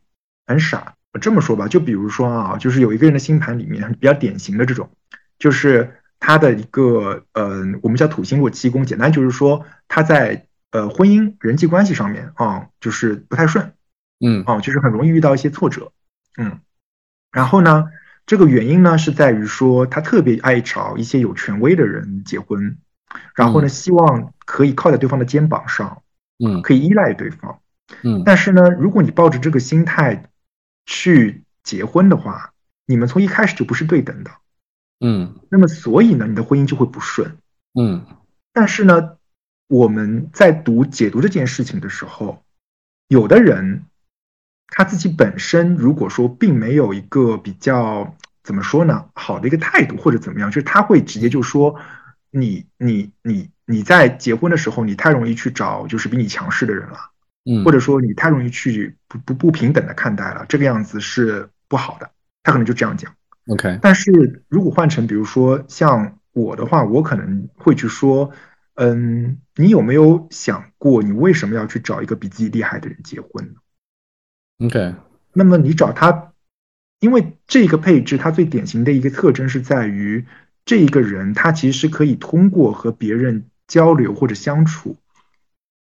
Speaker 2: 很傻。我这么说吧，就比如说啊，就是有一个人的星盘里面比较典型的这种，就是他的一个嗯，我们叫土星落七宫，简单就是说他在呃婚姻人际关系上面啊，就是不太顺
Speaker 1: 嗯
Speaker 2: 啊，就是很容易遇到一些挫折，嗯，然后呢，这个原因呢是在于说他特别爱找一些有权威的人结婚。然后呢，
Speaker 1: 嗯
Speaker 2: 希望可以靠在对方的肩膀上，
Speaker 1: 嗯。
Speaker 2: 可以依赖对方。
Speaker 1: 嗯。
Speaker 2: 但是呢，如果你抱着这个心态去结婚的话，你们从一开始就不是对等的，
Speaker 1: 嗯。
Speaker 2: 那么所以呢，你的婚姻就会不顺。
Speaker 1: 嗯。
Speaker 2: 但是呢，我们在读解读这件事情的时候，有的人他自己本身如果说并没有一个比较怎么说呢，好的一个态度或者怎么样，就是他会直接就说你你你你在结婚的时候，你太容易去找就是比你强势的人了，
Speaker 1: 嗯，
Speaker 2: 或者说你太容易去不不不平等的看待了，这个样子是不好的。他可能就这样讲。
Speaker 1: OK，
Speaker 2: 但是如果换成比如说像我的话，我可能会去说，嗯，你有没有想过，你为什么要去找一个比自己厉害的人结婚呢
Speaker 1: ？OK，
Speaker 2: 那么你找他，因为这个配置它最典型的一个特征是在于，这一个人他其实是可以通过和别人交流或者相处，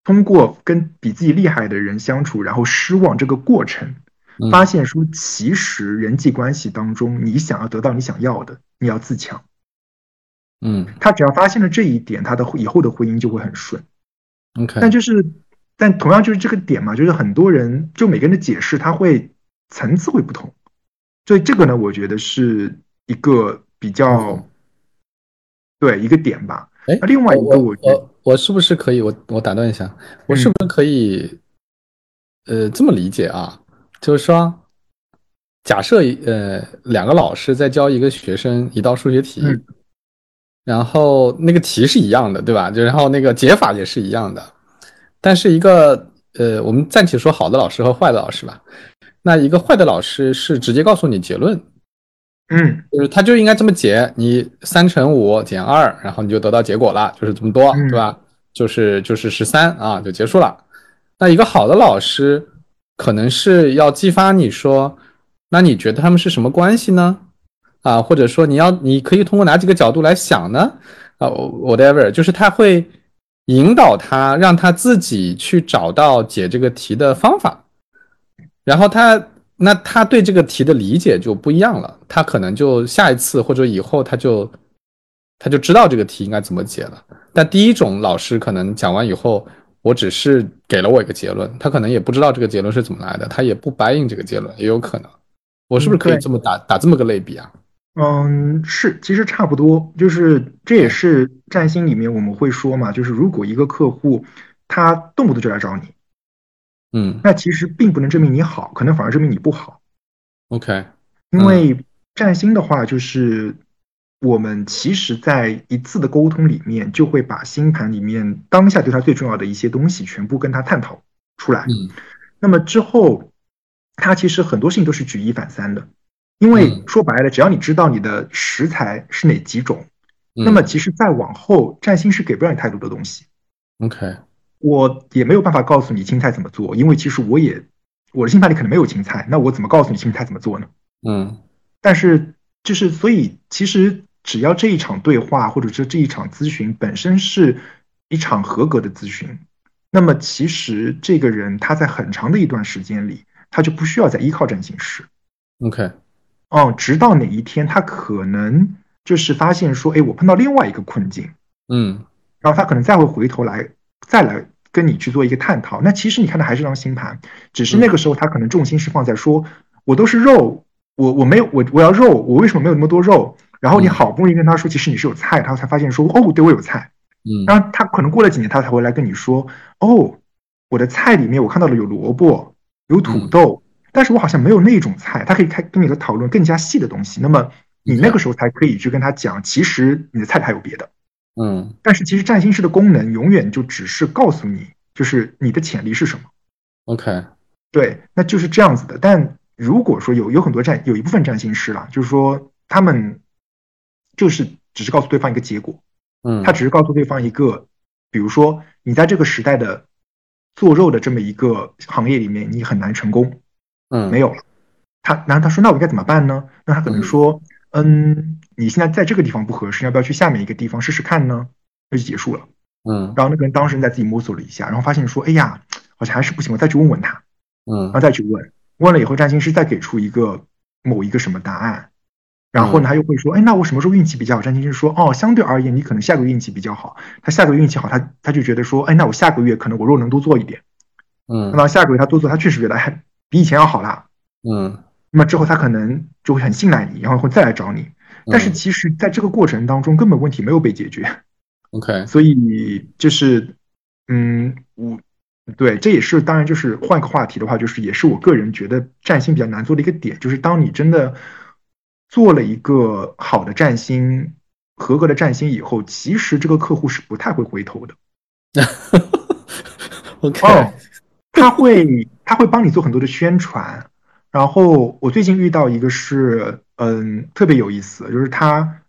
Speaker 2: 通过跟比自己厉害的人相处，然后失望这个过程，
Speaker 1: 嗯。
Speaker 2: 发现说，其实人际关系当中，你想要得到你想要的，你要自强。
Speaker 1: 嗯。
Speaker 2: 他只要发现了这一点，他的以后的婚姻就会很顺。
Speaker 1: OK，
Speaker 2: 但就是，但同样就是这个点嘛，就是很多人就每个人的解释，他会层次会不同，所以这个呢，我觉得是一个比较
Speaker 1: 嗯
Speaker 2: 对一个点吧。
Speaker 1: 哎，
Speaker 2: 另外一个
Speaker 1: 我
Speaker 2: 我
Speaker 1: 我我是不是可以我我打断一下，我是不是可以呃这么理解啊？就是说，假设呃两个老师在教一个学生一道数学题，
Speaker 2: 嗯
Speaker 1: 然后那个题是一样的，对吧？就然后那个解法也是一样的，但是一个呃我们暂且说好的老师和坏的老师吧，那一个坏的老师是直接告诉你结论，
Speaker 2: 嗯
Speaker 1: 就是他就应该这么解，你三乘五减二，然后你就得到结果了，就是这么多，
Speaker 2: 嗯
Speaker 1: 对吧？就是就是十三啊，就结束了。那一个好的老师可能是要激发你说，那你觉得他们是什么关系呢？啊，或者说你要你可以通过哪几个角度来想呢？啊，whatever，就是他会引导他，让他自己去找到解这个题的方法。然后他那他对这个题的理解就不一样了，他可能就下一次或者以后他就他就知道这个题应该怎么解了。但第一种老师可能讲完以后，我只是给了我一个结论，他可能也不知道这个结论是怎么来的，他也不答应这个结论，也有可能。我是不是可以这么打打这么个类比啊？
Speaker 2: 嗯，是，其实差不多，就是这也是占星里面我们会说嘛，就是如果一个客户他动不动就来找你，
Speaker 1: 嗯。
Speaker 2: 那其实并不能证明你好，可能反而证明你不好。
Speaker 1: ，OK，
Speaker 2: 因为占星的话，就是我们其实，在一次的沟通里面，就会把星盘里面当下对他最重要的一些东西全部跟他探讨出来。
Speaker 1: 嗯。
Speaker 2: 那么之后，他其实很多事情都是举一反三的，因为
Speaker 1: 嗯。
Speaker 2: 说白了，只要你知道你的食材是哪几种，
Speaker 1: 嗯。
Speaker 2: 那么其实再往后，占星是给不了你太多的东西。
Speaker 1: OK，
Speaker 2: 我也没有办法告诉你青菜怎么做，因为其实我也我的心盘里可能没有青菜，那我怎么告诉你青菜怎么做呢？
Speaker 1: 嗯
Speaker 2: 但是就是所以，其实只要这一场对话或者说这一场咨询本身是一场合格的咨询，那么其实这个人他在很长的一段时间里，他就不需要再依靠占星师。
Speaker 1: OK，
Speaker 2: 哦，直到哪一天他可能就是发现说，哎，我碰到另外一个困境，
Speaker 1: 嗯
Speaker 2: 然后他可能再会回头来再来跟你去做一个探讨。那其实你看的还是张星盘，只是那个时候他可能重心是放在说，我都是肉，我我没有我我要肉，我为什么没有那么多肉？然后你
Speaker 1: 嗯
Speaker 2: 好不容易跟他说，其实你是有菜，他才发现说，哦，对我有菜。
Speaker 1: 嗯
Speaker 2: 然后他可能过了几年，他才会来跟你说，哦，我的菜里面我看到了有萝卜，有土豆，但是我好像没有那种菜。他可以开跟你的讨论更加细的东西。那么你那个时候才可以去跟他讲，其实你的菜里还有别的。
Speaker 1: 嗯
Speaker 2: 但是其实占星师的功能永远就只是告诉你，就是你的潜力是什么。
Speaker 1: OK，
Speaker 2: 对，那就是这样子的。但如果说有有很多占有一部分占星师啦，就是说他们就是只是告诉对方一个结果，
Speaker 1: 嗯，
Speaker 2: 他只是告诉对方一个，比如说你在这个时代的做肉的这么一个行业里面，你很难成功，
Speaker 1: 嗯
Speaker 2: 没有了。他然后他说那我应该怎么办呢？那他可能说，嗯，你现在在这个地方不合适，要不要去下面一个地方试试看呢？那就结束了。
Speaker 1: 嗯
Speaker 2: 然后那个人当事人在自己摸索了一下，然后发现说，哎呀，好像还是不行，我再去问问他，
Speaker 1: 嗯
Speaker 2: 然后再去问，问了以后，占星师再给出一个某一个什么答案，然后呢，他又会说，哎，那我什么时候运气比较好？占星师说，哦，相对而言，你可能下个月运气比较好。他下个月运气好，他他就觉得说，哎，那我下个月可能我肉能多做一点。
Speaker 1: 嗯
Speaker 2: 那么下个月他多做，他确实觉得还比以前要好啦。
Speaker 1: 嗯
Speaker 2: 那么之后他可能就会很信赖你，然后会再来找你。但是
Speaker 1: 嗯
Speaker 2: 其实在这个过程当中，根本问题没有被解决。[laughs]
Speaker 1: OK，
Speaker 2: 所以就是，嗯，我对，这也是当然就是换个话题的话，就是也是我个人觉得占星比较难做的一个点，就是当你真的做了一个好的占星、合格的占星以后，其实这个客户是不太会回头的。[laughs]
Speaker 1: OK，
Speaker 2: 哦，他会他会帮你做很多的宣传。然后我最近遇到一个是，嗯，特别有意思，就是他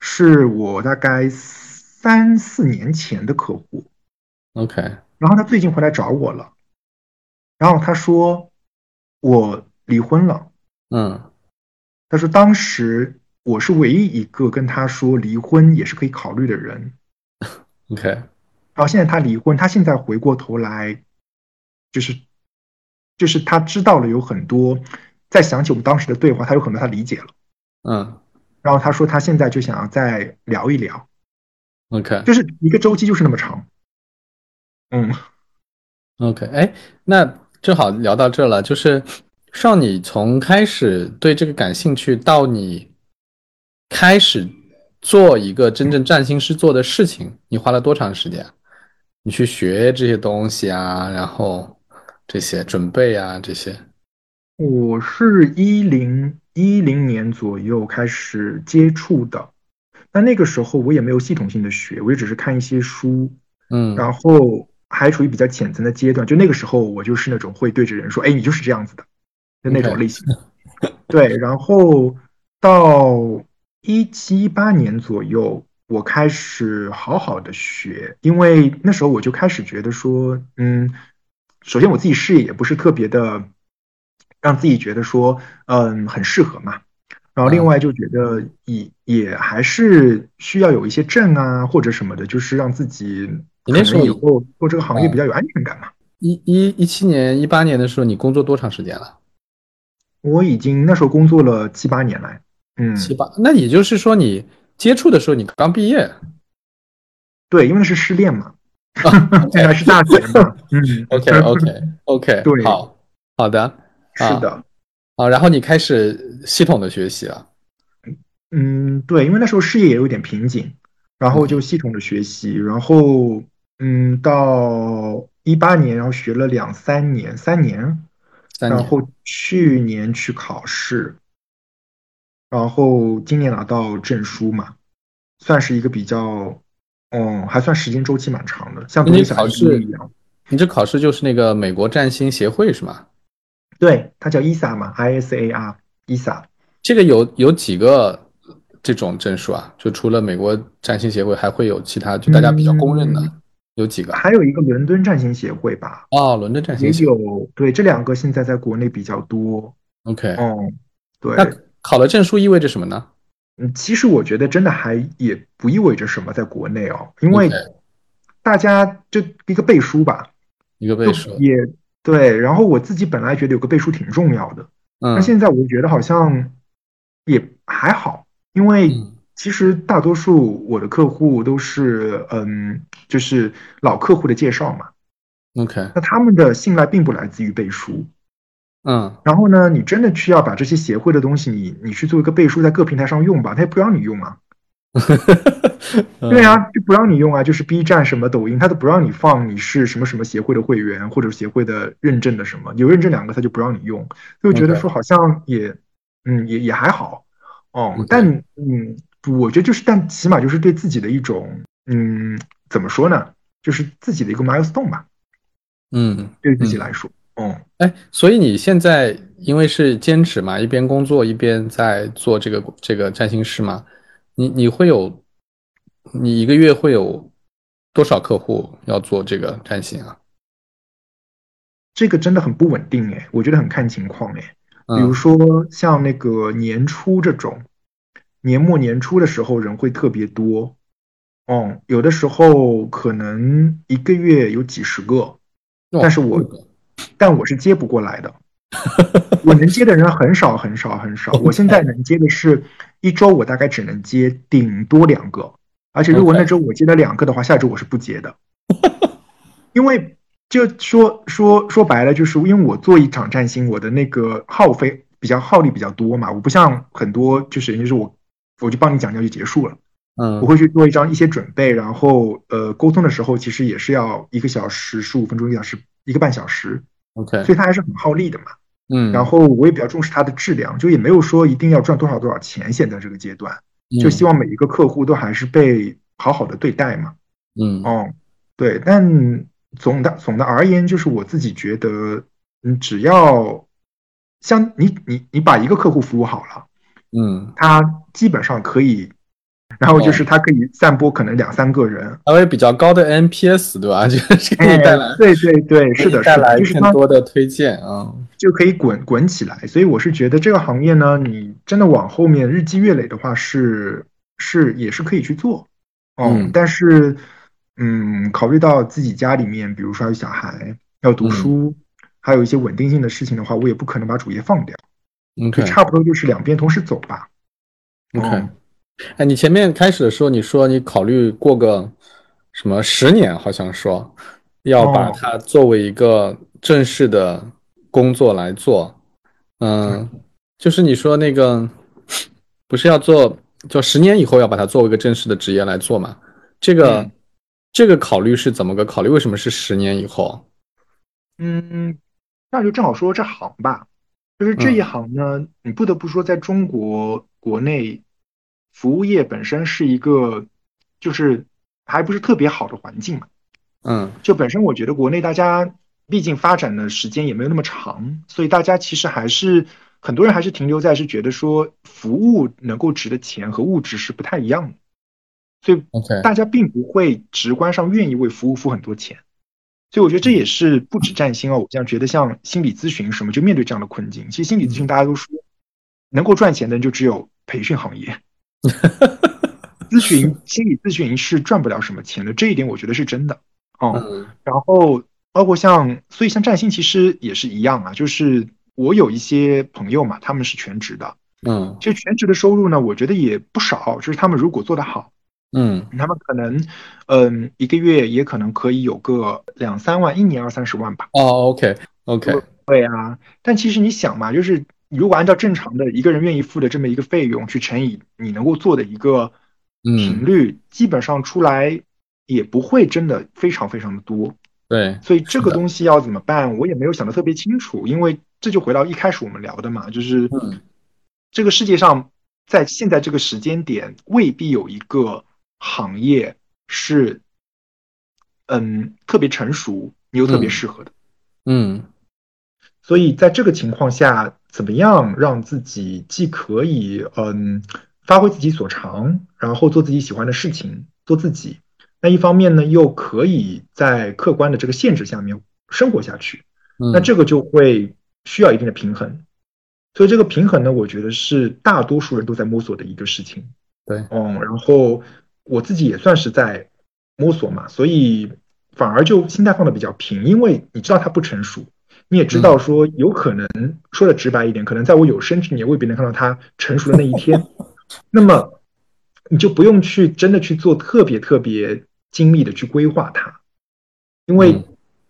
Speaker 2: 是我大概三四年前的客户
Speaker 1: ，OK，
Speaker 2: 然后他最近回来找我了，然后他说我离婚了。
Speaker 1: 嗯
Speaker 2: 他说当时我是唯一一个跟他说离婚也是可以考虑的人。[laughs]
Speaker 1: OK，
Speaker 2: 然后现在他离婚，他现在回过头来，就是就是他知道了有很多，再想起我们当时的对话，他有很多他理解了。
Speaker 1: 嗯
Speaker 2: 然后他说他现在就想要再聊一聊
Speaker 1: ，OK
Speaker 2: 就是一个周期就是那么长。嗯
Speaker 1: OK，哎，那正好聊到这了，就是少你从开始对这个感兴趣到你开始做一个真正占星师做的事情，你花了多长时间啊？你去学这些东西啊，然后这些准备啊，这些。
Speaker 2: 我是一零一零年左右开始接触的，但那个时候我也没有系统性的学，我也只是看一些书，
Speaker 1: 嗯
Speaker 2: 然后还处于比较浅层的阶段。就那个时候，我就是那种会对着人说：“哎，你就是这样子的”的那种类型。对，然后到一七一八年左右，我开始好好的学，因为那时候我就开始觉得说，嗯，首先我自己事业也不是特别的，让自己觉得说，嗯，很适合嘛。然后另外就觉得也也还是需要有一些证啊或者什么的，就是让自己可
Speaker 1: 你那时候
Speaker 2: 能以后做这个行业比较有安全感嘛。
Speaker 1: 一一一七年、一八年的时候，你工作多长时间了？
Speaker 2: 我已经那时候工作了七八年来，嗯，
Speaker 1: 七八。那也就是说，你接触的时候，你刚毕业。
Speaker 2: 对，因为是失恋嘛，
Speaker 1: 啊
Speaker 2: 现在是大学嘛，[laughs] 嗯。
Speaker 1: OK OK OK，
Speaker 2: 对。
Speaker 1: 好好的，
Speaker 2: 是的，
Speaker 1: 啊，然后你开始系统的学习了。
Speaker 2: 嗯，对，因为那时候事业也有点瓶颈，然后就系统的学习，然后嗯，到一八年，然后学了两三年，三年，
Speaker 1: 三年。
Speaker 2: 然后去年去考试，然后今年拿到证书嘛，算是一个比较，嗯，还算时间周期蛮长的，像读
Speaker 1: 你考试
Speaker 2: 一样。
Speaker 1: 你这考试就是那个美国占星协会是吗？
Speaker 2: 对，它叫 ISA 嘛，ISAR，ISA。
Speaker 1: 这个有有几个这种证书啊？就除了美国占星协会，还会有其他就大家比较公认的
Speaker 2: 嗯
Speaker 1: 有几个？
Speaker 2: 还有一个伦敦占星协会吧，
Speaker 1: 哦，伦敦占星协会。
Speaker 2: 有，对，这两个现在在国内比较多。
Speaker 1: OK，
Speaker 2: 嗯，对，
Speaker 1: 那考了证书意味着什么呢？
Speaker 2: 嗯，其实我觉得真的还也不意味着什么，在国内哦，因为大家就一个背书吧，
Speaker 1: 一个背书。
Speaker 2: 也对。然后我自己本来觉得有个背书挺重要的，那
Speaker 1: 嗯
Speaker 2: 现在我觉得好像也还好，因为
Speaker 1: 嗯
Speaker 2: 其实大多数我的客户都是嗯，就是老客户的介绍嘛
Speaker 1: ，，OK，
Speaker 2: 那他们的信赖并不来自于背书。
Speaker 1: 嗯。
Speaker 2: 然后呢，你真的去要把这些协会的东西，你你去做一个背书，在各平台上用吧，他也不让你用啊。[laughs] 对啊，就不让你用啊，就是 B 站什么抖音，他都不让你放你是什么什么协会的会员或者协会的认证的什么，有认证两个他就不让你用，就觉得说好像也，嗯，也也还好，哦但嗯，我觉得就是，但起码就是对自己的一种，嗯，怎么说呢，就是自己的一个 milestone 吧，
Speaker 1: 嗯，
Speaker 2: 对自己
Speaker 1: 嗯。
Speaker 2: 来说，哦，
Speaker 1: 哎，所以你现在因为是兼职嘛，一边工作一边在做这个这个占星师嘛，你你会有，你一个月会有多少客户要做这个占星啊？
Speaker 2: 这个真的很不稳定哎，我觉得很看情况哎。比如
Speaker 1: 嗯
Speaker 2: 说像那个年初这种，年末年初的时候人会特别多，嗯，有的时候可能一个月有几十个，
Speaker 1: 哦
Speaker 2: 但是我但我是接不过来的，我能接的人很少很少很少，我现在能接的是一周我大概只能接顶多两个，而且如果那周我接了两个的话，下周我是不接的，因为就说说说白了，就是因为我做一场占星，我的那个耗费比较耗力比较多嘛，我不像很多就是就是我我就帮你讲讲就结束了，
Speaker 1: 嗯，
Speaker 2: 我会去做一张一些准备，然后呃沟通的时候其实也是要一个小时十五分钟，一个小时一个半小时
Speaker 1: ，OK，
Speaker 2: 所以它还是很耗力的嘛。
Speaker 1: 嗯，
Speaker 2: 然后我也比较重视它的质量，就也没有说一定要赚多少多少钱，现在这个阶段，就希望每一个客户都还是被好好的对待嘛。
Speaker 1: 嗯，
Speaker 2: 哦，对，但总的总的而言，就是我自己觉得，嗯，只要像你你你把一个客户服务好了，
Speaker 1: 嗯，
Speaker 2: 他基本上可以。然后就是它可以散播可能两三个人，
Speaker 1: 还有比较高的 NPS，对吧？[laughs] 就是给你带来，
Speaker 2: 对对对，是的，
Speaker 1: 带来更多的推荐啊，
Speaker 2: 就可以滚滚起来。所以我是觉得这个行业呢，你真的往后面日积月累的话，是是也是可以去做，嗯，但是嗯，考虑到自己家里面，比如说有小孩要读书，还有一些稳定性的事情的话，我也不可能把主业放掉，
Speaker 1: 就
Speaker 2: 差不多就是两边同时走吧
Speaker 1: ，OK。哎，你前面开始的时候，你说你考虑过个什么十年，好像说要把它作为一个正式的工作来做，嗯，就是你说那个不是要做，就十年以后要把它作为一个正式的职业来做嘛？这个这个考虑是怎么个考虑？为什么是十年以后？
Speaker 2: 嗯，那就正好说这行吧，就是这一行呢，你不得不说，在中国国内。服务业本身是一个，就是还不是特别好的环境嘛。
Speaker 1: 嗯，
Speaker 2: 就本身我觉得国内大家毕竟发展的时间也没有那么长，所以大家其实还是很多人还是停留在是觉得说服务能够值的钱和物质是不太一样的，所以大家并不会直观上愿意为服务付很多钱。所以我觉得这也是不止占星哦，我这样觉得像心理咨询什么就面对这样的困境。其实心理咨询大家都说能够赚钱的就只有培训行业。[laughs] 咨询心理咨询是赚不了什么钱的，这一点我觉得是真的。嗯，然后包括像，所以像占星其实也是一样啊，就是我有一些朋友嘛，他们是全职的。
Speaker 1: 嗯，
Speaker 2: 其实全职的收入呢，我觉得也不少。就是他们如果做得好，
Speaker 1: 嗯，
Speaker 2: 他们可能，嗯，一个月也可能可以有个两三万，一年二三十万吧。
Speaker 1: 哦，OK，OK，
Speaker 2: 对啊。但其实你想嘛，就是。如果按照正常的一个人愿意付的这么一个费用去乘以你能够做的一个频率，基本上出来也不会真的非常非常的多。
Speaker 1: 对，
Speaker 2: 所以这个东西要怎么办，我也没有想的特别清楚，因为这就回到一开始我们聊的嘛，就是这个世界上在现在这个时间点未必有一个行业是嗯特别成熟，你又特别适合的。
Speaker 1: 嗯。
Speaker 2: 所以在这个情况下，怎么样让自己既可以嗯发挥自己所长，然后做自己喜欢的事情，做自己，那一方面呢，又可以在客观的这个限制下面生活下去，那这个就会需要一定的平衡。所以这个平衡呢，我觉得是大多数人都在摸索的一个事情。
Speaker 1: 对，
Speaker 2: 嗯，然后我自己也算是在摸索嘛，所以反而就心态放的比较平，因为你知道它不成熟。你也知道，说有可能说的直白一点，可能在我有生之年未必能看到它成熟的那一天。[laughs] 那么你就不用去真的去做特别特别精密的去规划它，因为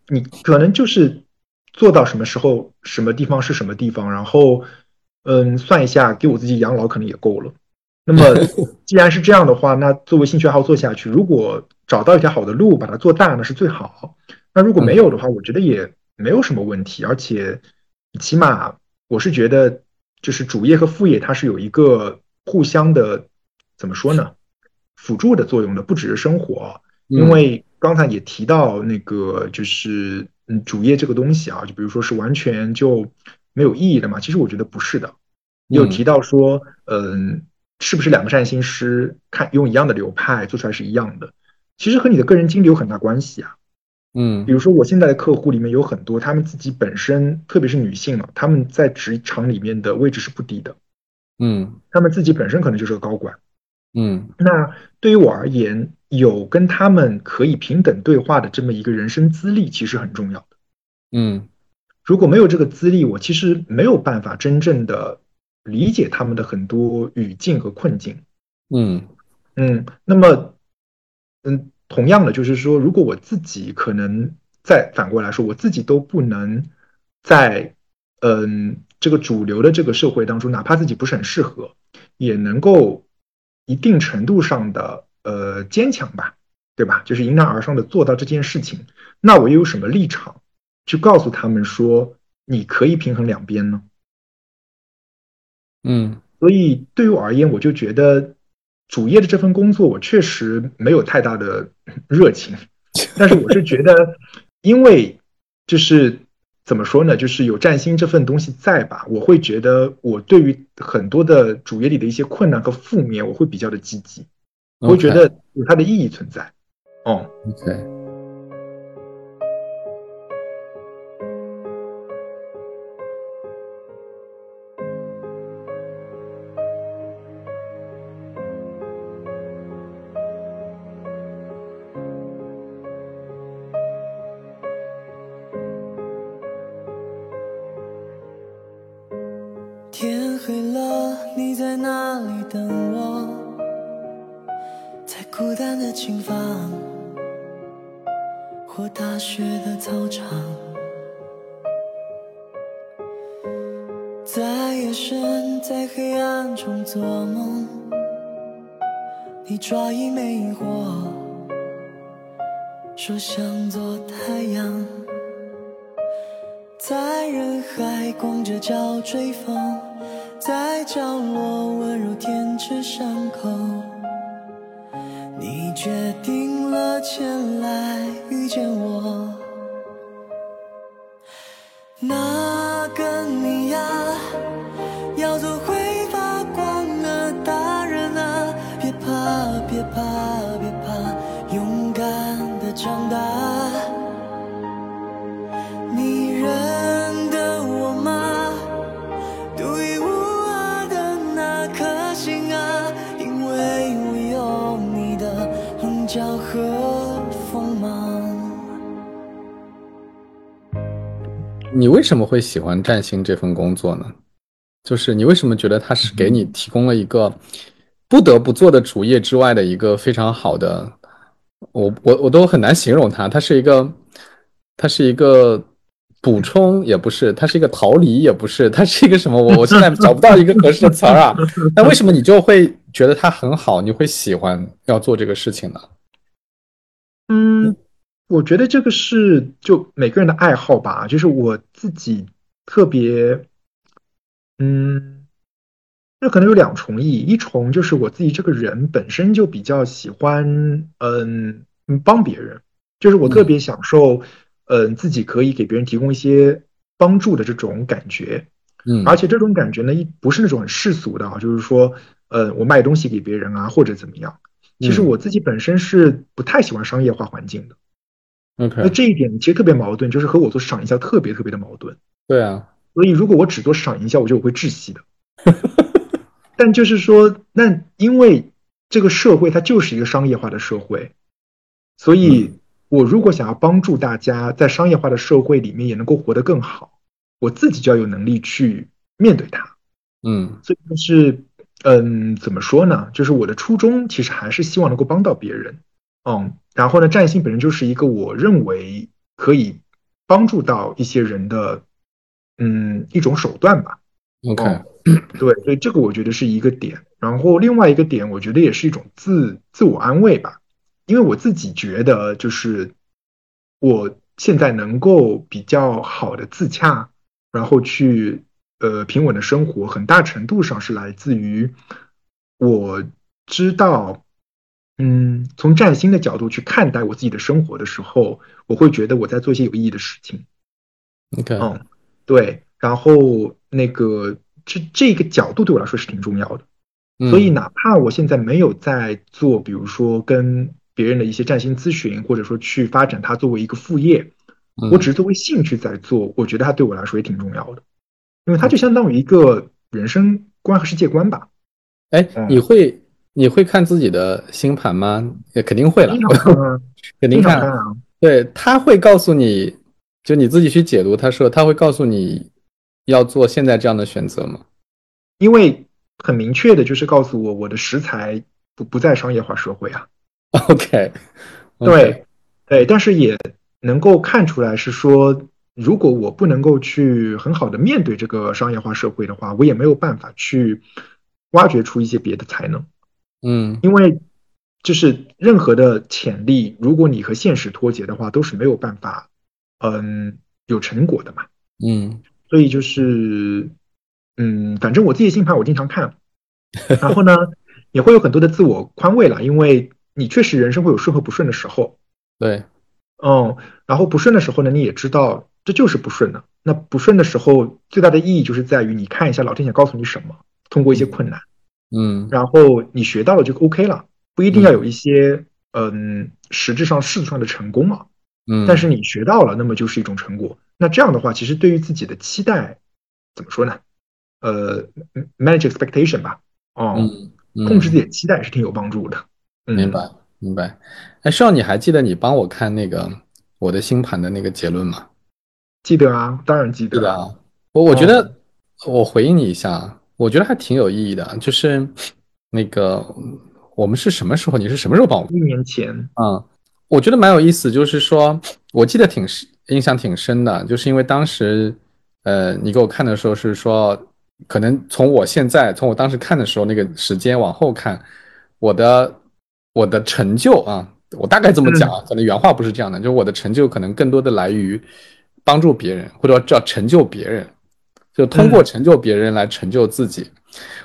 Speaker 2: 你可能就是做到什么时候、什么地方是什么地方，然后嗯算一下，给我自己养老可能也够了。那么 [laughs] 既然是这样的话，那作为兴趣爱好做下去，如果找到一条好的路把它做大，那是最好。那如果没有的话，我觉得也。没有什么问题，而且起码我是觉得，就是主业和副业它是有一个互相的怎么说呢，辅助的作用的，不只是生活。因为刚才也提到那个，就是嗯，主业这个东西啊，就比如说是完全就没有意义的嘛。其实我觉得不是的。你有提到说，嗯，是不是两个占星师看用一样的流派做出来是一样的？其实和你的个人经历有很大关系啊。
Speaker 1: 嗯，
Speaker 2: 比如说我现在的客户里面有很多，他们自己本身，特别是女性啊，他们在职场里面的位置是不低的，
Speaker 1: 嗯，
Speaker 2: 他们自己本身可能就是个高管，
Speaker 1: 嗯，
Speaker 2: 那对于我而言，有跟他们可以平等对话的这么一个人生资历，其实很重要的，
Speaker 1: 嗯，
Speaker 2: 如果没有这个资历，我其实没有办法真正的理解他们的很多语境和困境，
Speaker 1: 嗯。
Speaker 2: 嗯，那么，嗯。同样的，就是说，如果我自己可能再反过来说，我自己都不能在嗯这个主流的这个社会当中，哪怕自己不是很适合，也能够一定程度上的呃坚强吧，对吧？就是迎难而上的做到这件事情，那我又有什么立场去告诉他们说你可以平衡两边呢？
Speaker 1: 嗯，
Speaker 2: 所以对于我而言，我就觉得主业的这份工作，我确实没有太大的热情。[laughs] 但是我是觉得，因为就是怎么说呢，就是有占星这份东西在吧，我会觉得我对于很多的主业里的一些困难和负面，我会比较的积极，我会觉得有它的意义存在。哦
Speaker 1: ，OK。抓
Speaker 3: 一枚萤火说想做太阳在人海光着脚追风。
Speaker 1: 为什么会喜欢占星这份工作呢？就是你为什么觉得它是给你提供了一个不得不做的主业之外的一个非常好的？我我我都很难形容它，它是一个，它是一个补充也不是，它是一个逃离也不是，它是一个什么？我我现在找不到一个合适的词儿啊。那为什么你就会觉得它很好？你会喜欢要做这个事情呢？
Speaker 2: 嗯。我觉得这个是就每个人的爱好吧，就是我自己特别，嗯，这可能有两重意义，一重就是我自己这个人本身就比较喜欢，嗯，帮别人，就是我特别享受，嗯，自己可以给别人提供一些帮助的这种感觉，
Speaker 1: 嗯，
Speaker 2: 而且这种感觉呢，一不是那种很世俗的啊，就是说，呃，我卖东西给别人啊，或者怎么样，其实我自己本身是不太喜欢商业化环境的。
Speaker 1: 那
Speaker 2: 这一点其实特别矛盾，就是和我做市场营销特别特别的矛盾。
Speaker 1: 对啊，
Speaker 2: 所以如果我只做市场营销，我觉得我会窒息的。[laughs] 但就是说，那因为这个社会它就是一个商业化的社会，所以我如果想要帮助大家在商业化的社会里面也能够活得更好，我自己就要有能力去面对它。
Speaker 1: 嗯，
Speaker 2: 所以就是，嗯，怎么说呢？就是我的初衷其实还是希望能够帮到别人。嗯，然后呢，占星本身就是一个我认为可以帮助到一些人的，嗯，一种手段吧。
Speaker 1: OK，
Speaker 2: 对，所以这个我觉得是一个点。然后另外一个点，我觉得也是一种自自我安慰吧，因为我自己觉得，就是我现在能够比较好的自洽，然后去呃平稳的生活，很大程度上是来自于我知道。嗯，从占星的角度去看待我自己的生活的时候，我会觉得我在做一些有意义的事情。
Speaker 1: OK，
Speaker 2: 嗯，对，然后那个这这个角度对我来说是挺重要的。所以哪怕我现在没有在做，比如说跟别人的一些占星咨询，或者说去发展它作为一个副业，我只是作为兴趣在做，我觉得它对我来说也挺重要的，因为它就相当于一个人生观和世界观吧。
Speaker 1: 哎，你会？你会看自己的星盘吗？也肯定会了，[laughs] 肯定看。对他会告诉你，就你自己去解读。他说他会告诉你要做现在这样的选择吗？
Speaker 2: 因为很明确的就是告诉我，我的食材不不在商业化社会啊。[laughs]
Speaker 1: OK，
Speaker 2: 对对，但是也能够看出来是说，如果我不能够去很好的面对这个商业化社会的话，我也没有办法去挖掘出一些别的才能。
Speaker 1: 嗯。
Speaker 2: 因为就是任何的潜力，如果你和现实脱节的话，都是没有办法，嗯，有成果的嘛。
Speaker 1: 嗯。
Speaker 2: 所以就是，嗯，反正我自己的星盘我经常看，然后呢，也会有很多的自我宽慰了，因为你确实人生会有顺和不顺的时候，
Speaker 1: 对，
Speaker 2: 嗯，然后不顺的时候呢，你也知道这就是不顺的。那不顺的时候，最大的意义就是在于你看一下老天想告诉你什么，通过一些困难，
Speaker 1: 嗯
Speaker 2: 然后你学到了就 OK 了，不一定要有一些嗯实质上事实上的成功嘛。
Speaker 1: 嗯，
Speaker 2: 但是你学到了，那么就是一种成果。那这样的话，其实对于自己的期待，怎么说呢？呃，manage expectation 吧，哦，
Speaker 1: 嗯嗯
Speaker 2: 控制自己的期待是挺有帮助的。嗯，
Speaker 1: 明白明白。哎，少，你还记得你帮我看那个我的星盘的那个结论吗？
Speaker 2: 记得啊，当然记得。
Speaker 1: 啊，我我觉
Speaker 2: 哦
Speaker 1: 得我回应你一下，我觉得还挺有意义的，就是那个我们是什么时候？你是什么时候帮我？
Speaker 2: 一年前，
Speaker 1: 嗯，我觉得蛮有意思，就是说我记得挺深，印象挺深的，就是因为当时呃你给我看的时候是说，可能从我现在从我当时看的时候那个时间往后看，我的我的成就啊，我大概这么讲啊，可能原话不是这样的，就是我的成就可能更多的来于帮助别人，或者叫成就别人，就通过成就别人来成就自己。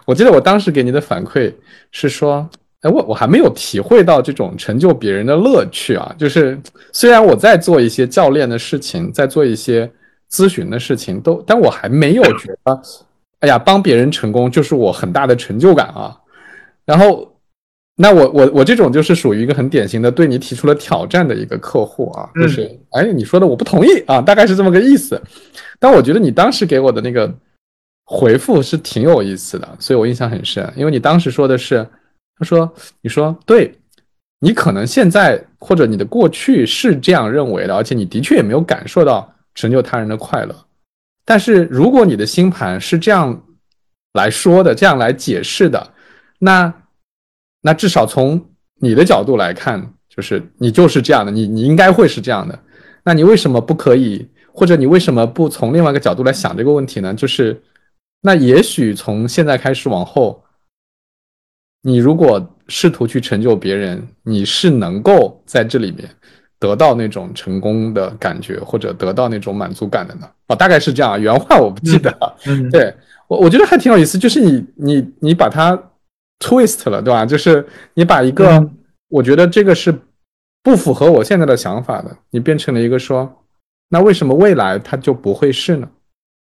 Speaker 1: 我记得我当时给你的反馈是说，哎，我我还没有体会到这种成就别人的乐趣啊。就是虽然我在做一些教练的事情，在做一些咨询的事情，都，但我还没有觉得，哎呀，帮别人成功就是我很大的成就感啊。然后，那我我我这种就是属于一个很典型的对你提出了挑战的一个客户啊，就是哎你说的我不同意啊，大概是这么个意思。但我觉得你当时给我的那个回复是挺有意思的，所以我印象很深。因为你当时说的是，他说你说对，你可能现在或者你的过去是这样认为的，而且你的确也没有感受到成就他人的快乐。但是如果你的星盘是这样来说的，这样来解释的，那那至少从你的角度来看，就是你就是这样的，你你应该会是这样的。那你为什么不可以，或者你为什么不从另外一个角度来想这个问题呢？就是那也许从现在开始往后，你如果试图去成就别人，你是能够在这里面得到那种成功的感觉，或者得到那种满足感的呢？哦，大概是这样，原话我不记得了。
Speaker 2: 嗯，
Speaker 1: 对我，我觉得还挺有意思，就是你你你把它 twist 了，对吧？就是你把一个、
Speaker 2: 嗯
Speaker 1: 我觉得这个是不符合我现在的想法的，你变成了一个说，那为什么未来它就不会是呢？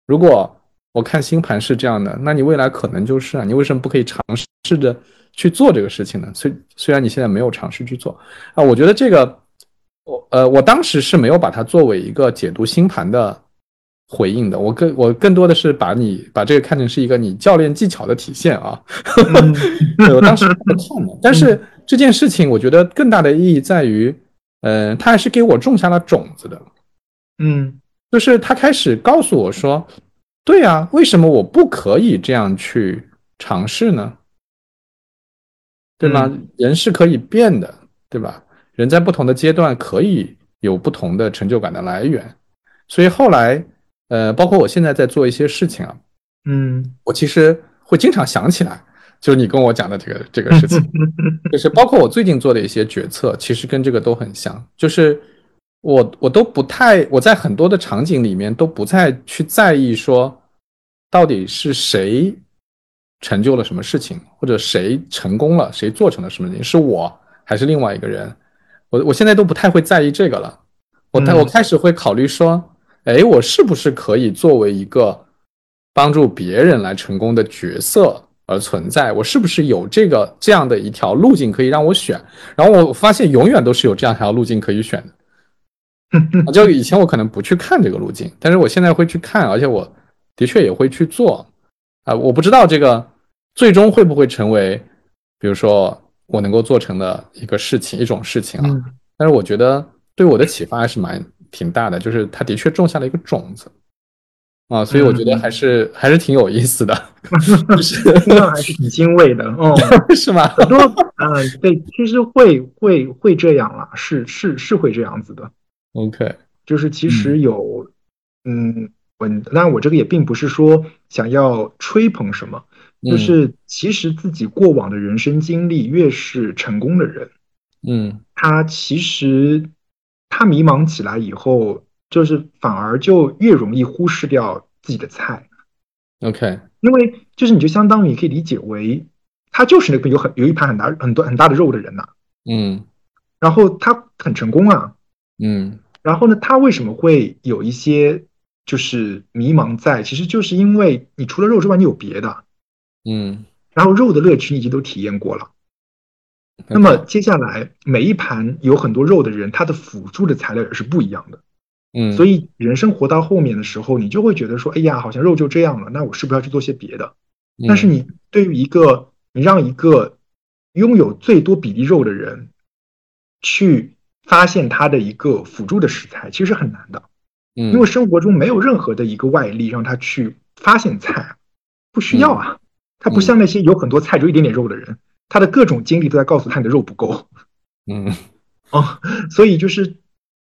Speaker 1: 如果我看星盘是这样的，那你未来可能就是啊，你为什么不可以尝试着去做这个事情呢？虽虽然你现在没有尝试去做啊，我觉得这个我呃，我当时是没有把它作为一个解读星盘的回应的，我更我更多的是把你把这个看成是一个你教练技巧的体现啊。[laughs] 我当时看的，但是这件事情我觉得更大的意义在于，呃，他还是给我种下了种子的，
Speaker 2: 嗯
Speaker 1: 就是他开始告诉我说，对啊，为什么我不可以这样去尝试呢？对吗？人是可以变的，对吧？人在不同的阶段可以有不同的成就感的来源，所以后来，呃，包括我现在在做一些事情啊，
Speaker 2: 嗯。
Speaker 1: 我其实会经常想起来，就是你跟我讲的这个这个事情，[laughs] 就是包括我最近做的一些决策，其实跟这个都很像，就是我我都不太我在很多的场景里面都不再去在意说到底是谁成就了什么事情，或者谁成功了，谁做成了什么事情，是我还是另外一个人，我我现在都不太会在意这个了，我我开始会考虑说，哎，我是不是可以作为一个帮助别人来成功的角色而存在？我是不是有这个这样的一条路径可以让我选？然后我发现永远都是有这样一条路径可以选的。[laughs] 啊就以前我可能不去看这个路径，但是我现在会去看，而且我的确也会去做。啊、我不知道这个最终会不会成为，比如说我能够做成的一个事情，一种事情啊。
Speaker 2: 嗯
Speaker 1: 但是我觉得对我的启发还是蛮挺大的，就是他的确种下了一个种子。啊，所以我觉得还是、还是挺有意思的，[laughs] 就是
Speaker 2: 听到还是挺欣慰的。哦，[laughs]
Speaker 1: 是吗？
Speaker 2: 很多嗯，对，其实会会会这样啦，是是是会这样子的。
Speaker 1: OK，
Speaker 2: 就是其实有，嗯，我当然我这个也并不是说想要吹捧什么，就是其实自己过往的人生经历越是成功的人，
Speaker 1: 嗯，
Speaker 2: 他其实他迷茫起来以后，就是反而就越容易忽视掉自己的菜。
Speaker 1: OK，
Speaker 2: 因为就是你就相当于可以理解为，他就是那个有很有一盘很大很多很大的肉的人呐、
Speaker 1: 嗯
Speaker 2: 然后他很成功啊，
Speaker 1: 嗯
Speaker 2: 然后呢，他为什么会有一些就是迷茫在？其实就是因为你除了肉之外，你有别的，
Speaker 1: 嗯，
Speaker 2: 然后肉的乐趣你已经都体验过了。那么接下来每一盘有很多肉的人，他的辅助的材料也是不一样的。
Speaker 1: 嗯，
Speaker 2: 所以人生活到后面的时候，你就会觉得说，哎呀，好像肉就这样了，那我是不是要去做些别的？但是你对于一个你让一个拥有最多比例肉的人去发现他的一个辅助的食材，其实是很难的，
Speaker 1: 嗯，
Speaker 2: 因为生活中没有任何的一个外力让他去发现菜，不需要啊。他不像那些有很多菜就一点点肉的人，他的各种经历都在告诉他你的肉不够。
Speaker 1: 嗯 [laughs]
Speaker 2: 哦，所以就是，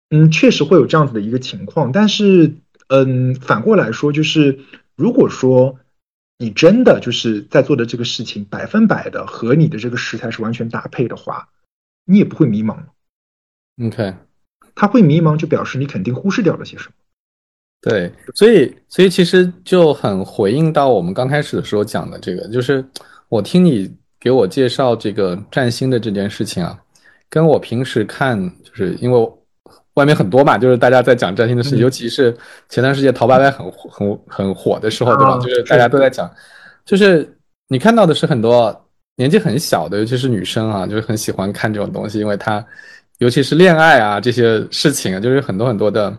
Speaker 2: 嗯，确实会有这样子的一个情况，但是，嗯，反过来说，就是如果说你真的就是在做的这个事情百分百的和你的这个食材是完全搭配的话，你也不会迷茫。
Speaker 1: OK，
Speaker 2: 他会迷茫，就表示你肯定忽视掉了些什么。
Speaker 1: 对，所以所以其实就很回应到我们刚开始的时候讲的这个，就是我听你给我介绍这个占星的这件事情啊，跟我平时看，就是因为外面很多嘛，就是大家在讲占星的事，
Speaker 2: 嗯
Speaker 1: 尤其是前段时间陶白白很火很很火的时候，对吧？
Speaker 2: 啊
Speaker 1: 就是大家都在讲，就是你看到的是很多年纪很小的，尤其是女生啊，就是很喜欢看这种东西，因为她尤其是恋爱啊这些事情啊，就是很多很多的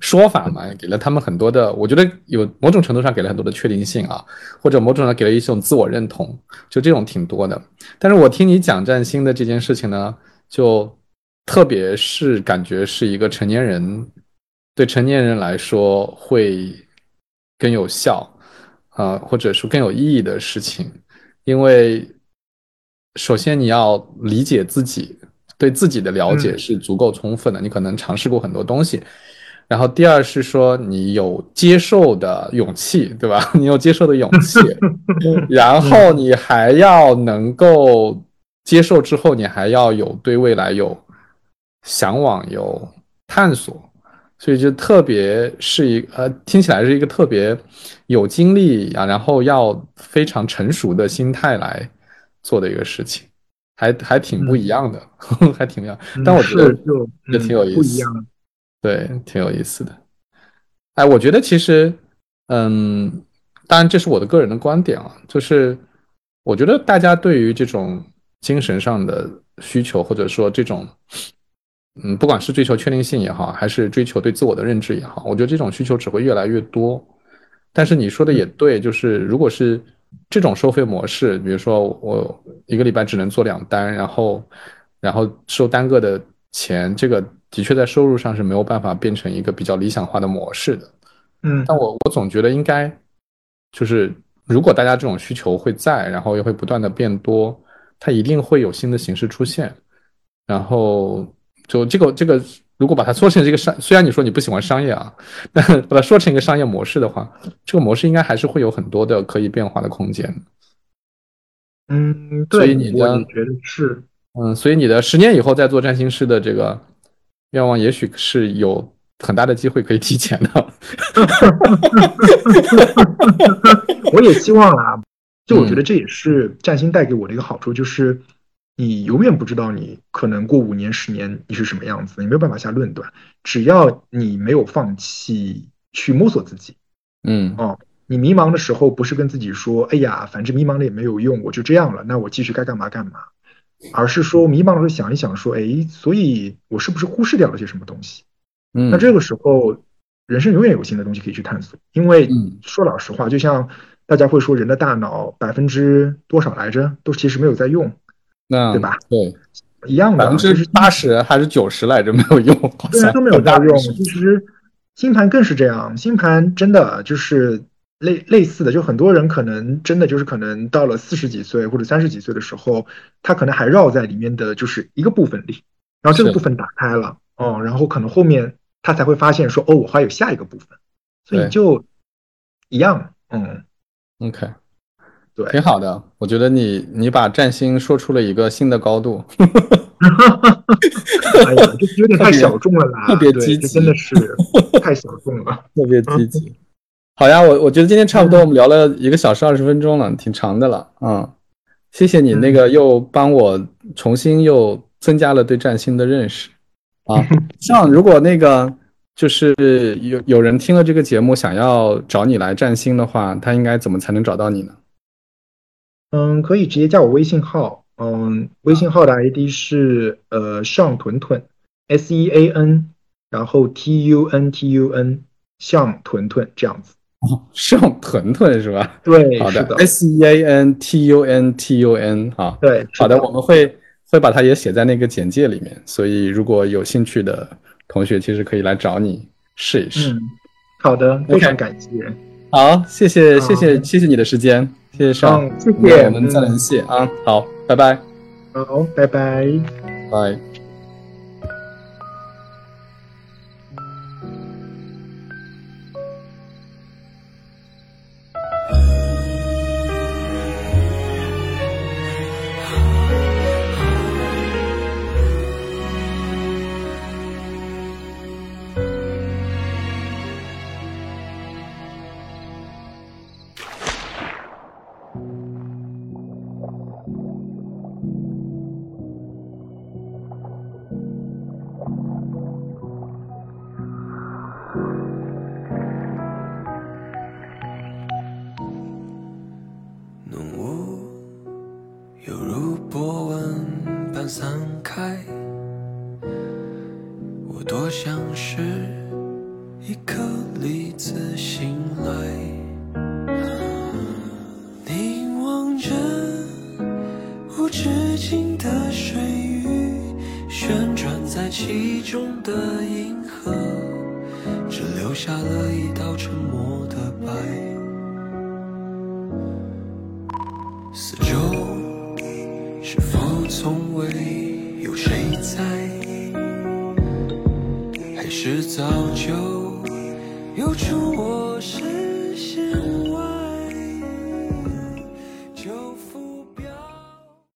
Speaker 1: 说法嘛，给了他们很多的，我觉得有某种程度上给了很多的确定性啊，或者某种程度上给了一种自我认同，就这种挺多的。但是我听你讲占星的这件事情呢，就特别是感觉是一个成年人，对成年人来说会更有效啊、呃或者说更有意义的事情，因为首先你要理解自己，对自己的了解
Speaker 2: 嗯
Speaker 1: 是足够充分的，你可能尝试过很多东西。然后第二是说你有接受的勇气，对吧？[laughs] 你有接受的勇气，[laughs] 然后你还要能够接受之后，你还要有对未来有向往、有探索，所以就特别是一呃，听起来是一个特别有精力啊，然后要非常成熟的心态来做的一个事情，还还挺不一样的，[laughs] 还挺不一样。但我觉得
Speaker 2: 就
Speaker 1: 也挺有意思
Speaker 2: 嗯不一样。
Speaker 1: 对，挺有意思的。哎，我觉得其实，嗯，当然这是我的个人的观点啊，就是我觉得大家对于这种精神上的需求，或者说这种，嗯，不管是追求确定性也好，还是追求对自我的认知也好，我觉得这种需求只会越来越多。但是你说的也对，就是如果是这种收费模式，比如说我一个礼拜只能做两单，然后然后收单个的钱，这个的确在收入上是没有办法变成一个比较理想化的模式的。
Speaker 2: 嗯
Speaker 1: 但我我总觉得应该就是，如果大家这种需求会在，然后又会不断的变多，它一定会有新的形式出现。然后就这个这个，如果把它说成这个商，虽然你说你不喜欢商业啊，但把它说成一个商业模式的话，这个模式应该还是会有很多的可以变化的空间。
Speaker 2: 嗯，对，
Speaker 1: 所以你的
Speaker 2: 觉得是。
Speaker 1: 嗯，所以你的十年以后再做占星师的这个愿望，也许是有很大的机会可以提前的。[laughs]
Speaker 2: 我也希望啦，就我觉得这也是占星带给我的一个好处，就是你永远不知道你可能过五年、十年你是什么样子，你没有办法下论断。只要你没有放弃去摸索自己，
Speaker 1: 嗯
Speaker 2: 哦，你迷茫的时候不是跟自己说，哎呀，反正迷茫了也没有用，我就这样了，那我继续该干嘛干嘛，而是说迷茫的时候想一想，说，哎，所以我是不是忽视掉了些什么东西？
Speaker 1: 嗯，
Speaker 2: 那这个时候，人生永远有新的东西可以去探索。因为
Speaker 1: 嗯
Speaker 2: 说老实话，就像大家会说，人的大脑百分之多少来着，都其实没有在用，
Speaker 1: 那
Speaker 2: 对吧？
Speaker 1: 对，
Speaker 2: 一样的，
Speaker 1: 百分之
Speaker 2: 就是
Speaker 1: 八十还是九十来着没有用，
Speaker 2: 对啊都没有在用。其实星盘更是这样，星盘真的就是类类似的，就很多人可能真的就是可能到了四十几岁或者三十几岁的时候，他可能还绕在里面的就是一个部分里，然后这个部分打开了，哦，然后可能后面他才会发现说，哦，我还有下一个部分，所以就一样，嗯
Speaker 1: ，OK，
Speaker 2: 对，
Speaker 1: 挺好的。我觉得你你把占星说出了一个新的高度，[laughs]
Speaker 2: 哎呀，就有点太小众了啦，
Speaker 1: 特别积极，
Speaker 2: 真的是 [laughs] 太小众了，
Speaker 1: 特别积极。好呀，我我觉得今天差不多，我们聊了一个小时二十分钟了，挺长的了，嗯，谢谢你那个又帮我重新又增加了对占星的认识。啊，[laughs] 像如果那个就是有有人听了这个节目想要找你来占星的话，他应该怎么才能找到你呢？
Speaker 2: 嗯，可以直接加我微信号，嗯，微信号的 ID 是呃上屯屯 S E A N，然后 T U N T U N 向屯屯这样子。
Speaker 1: 哦，上屯屯是吧？
Speaker 2: 对，
Speaker 1: 好的，S E A N T U N T U N 啊，
Speaker 2: 对，
Speaker 1: 好的，我们会。会把它也写在那个简介里面，所以如果有兴趣的同学，其实可以来找你试一试。
Speaker 2: 嗯，好的，非常感谢。
Speaker 1: 好，谢谢，谢谢，谢谢你的时间，谢谢上，
Speaker 2: 谢谢，
Speaker 1: 我们再联系啊。好，拜拜。
Speaker 2: 好，拜拜，
Speaker 1: 拜。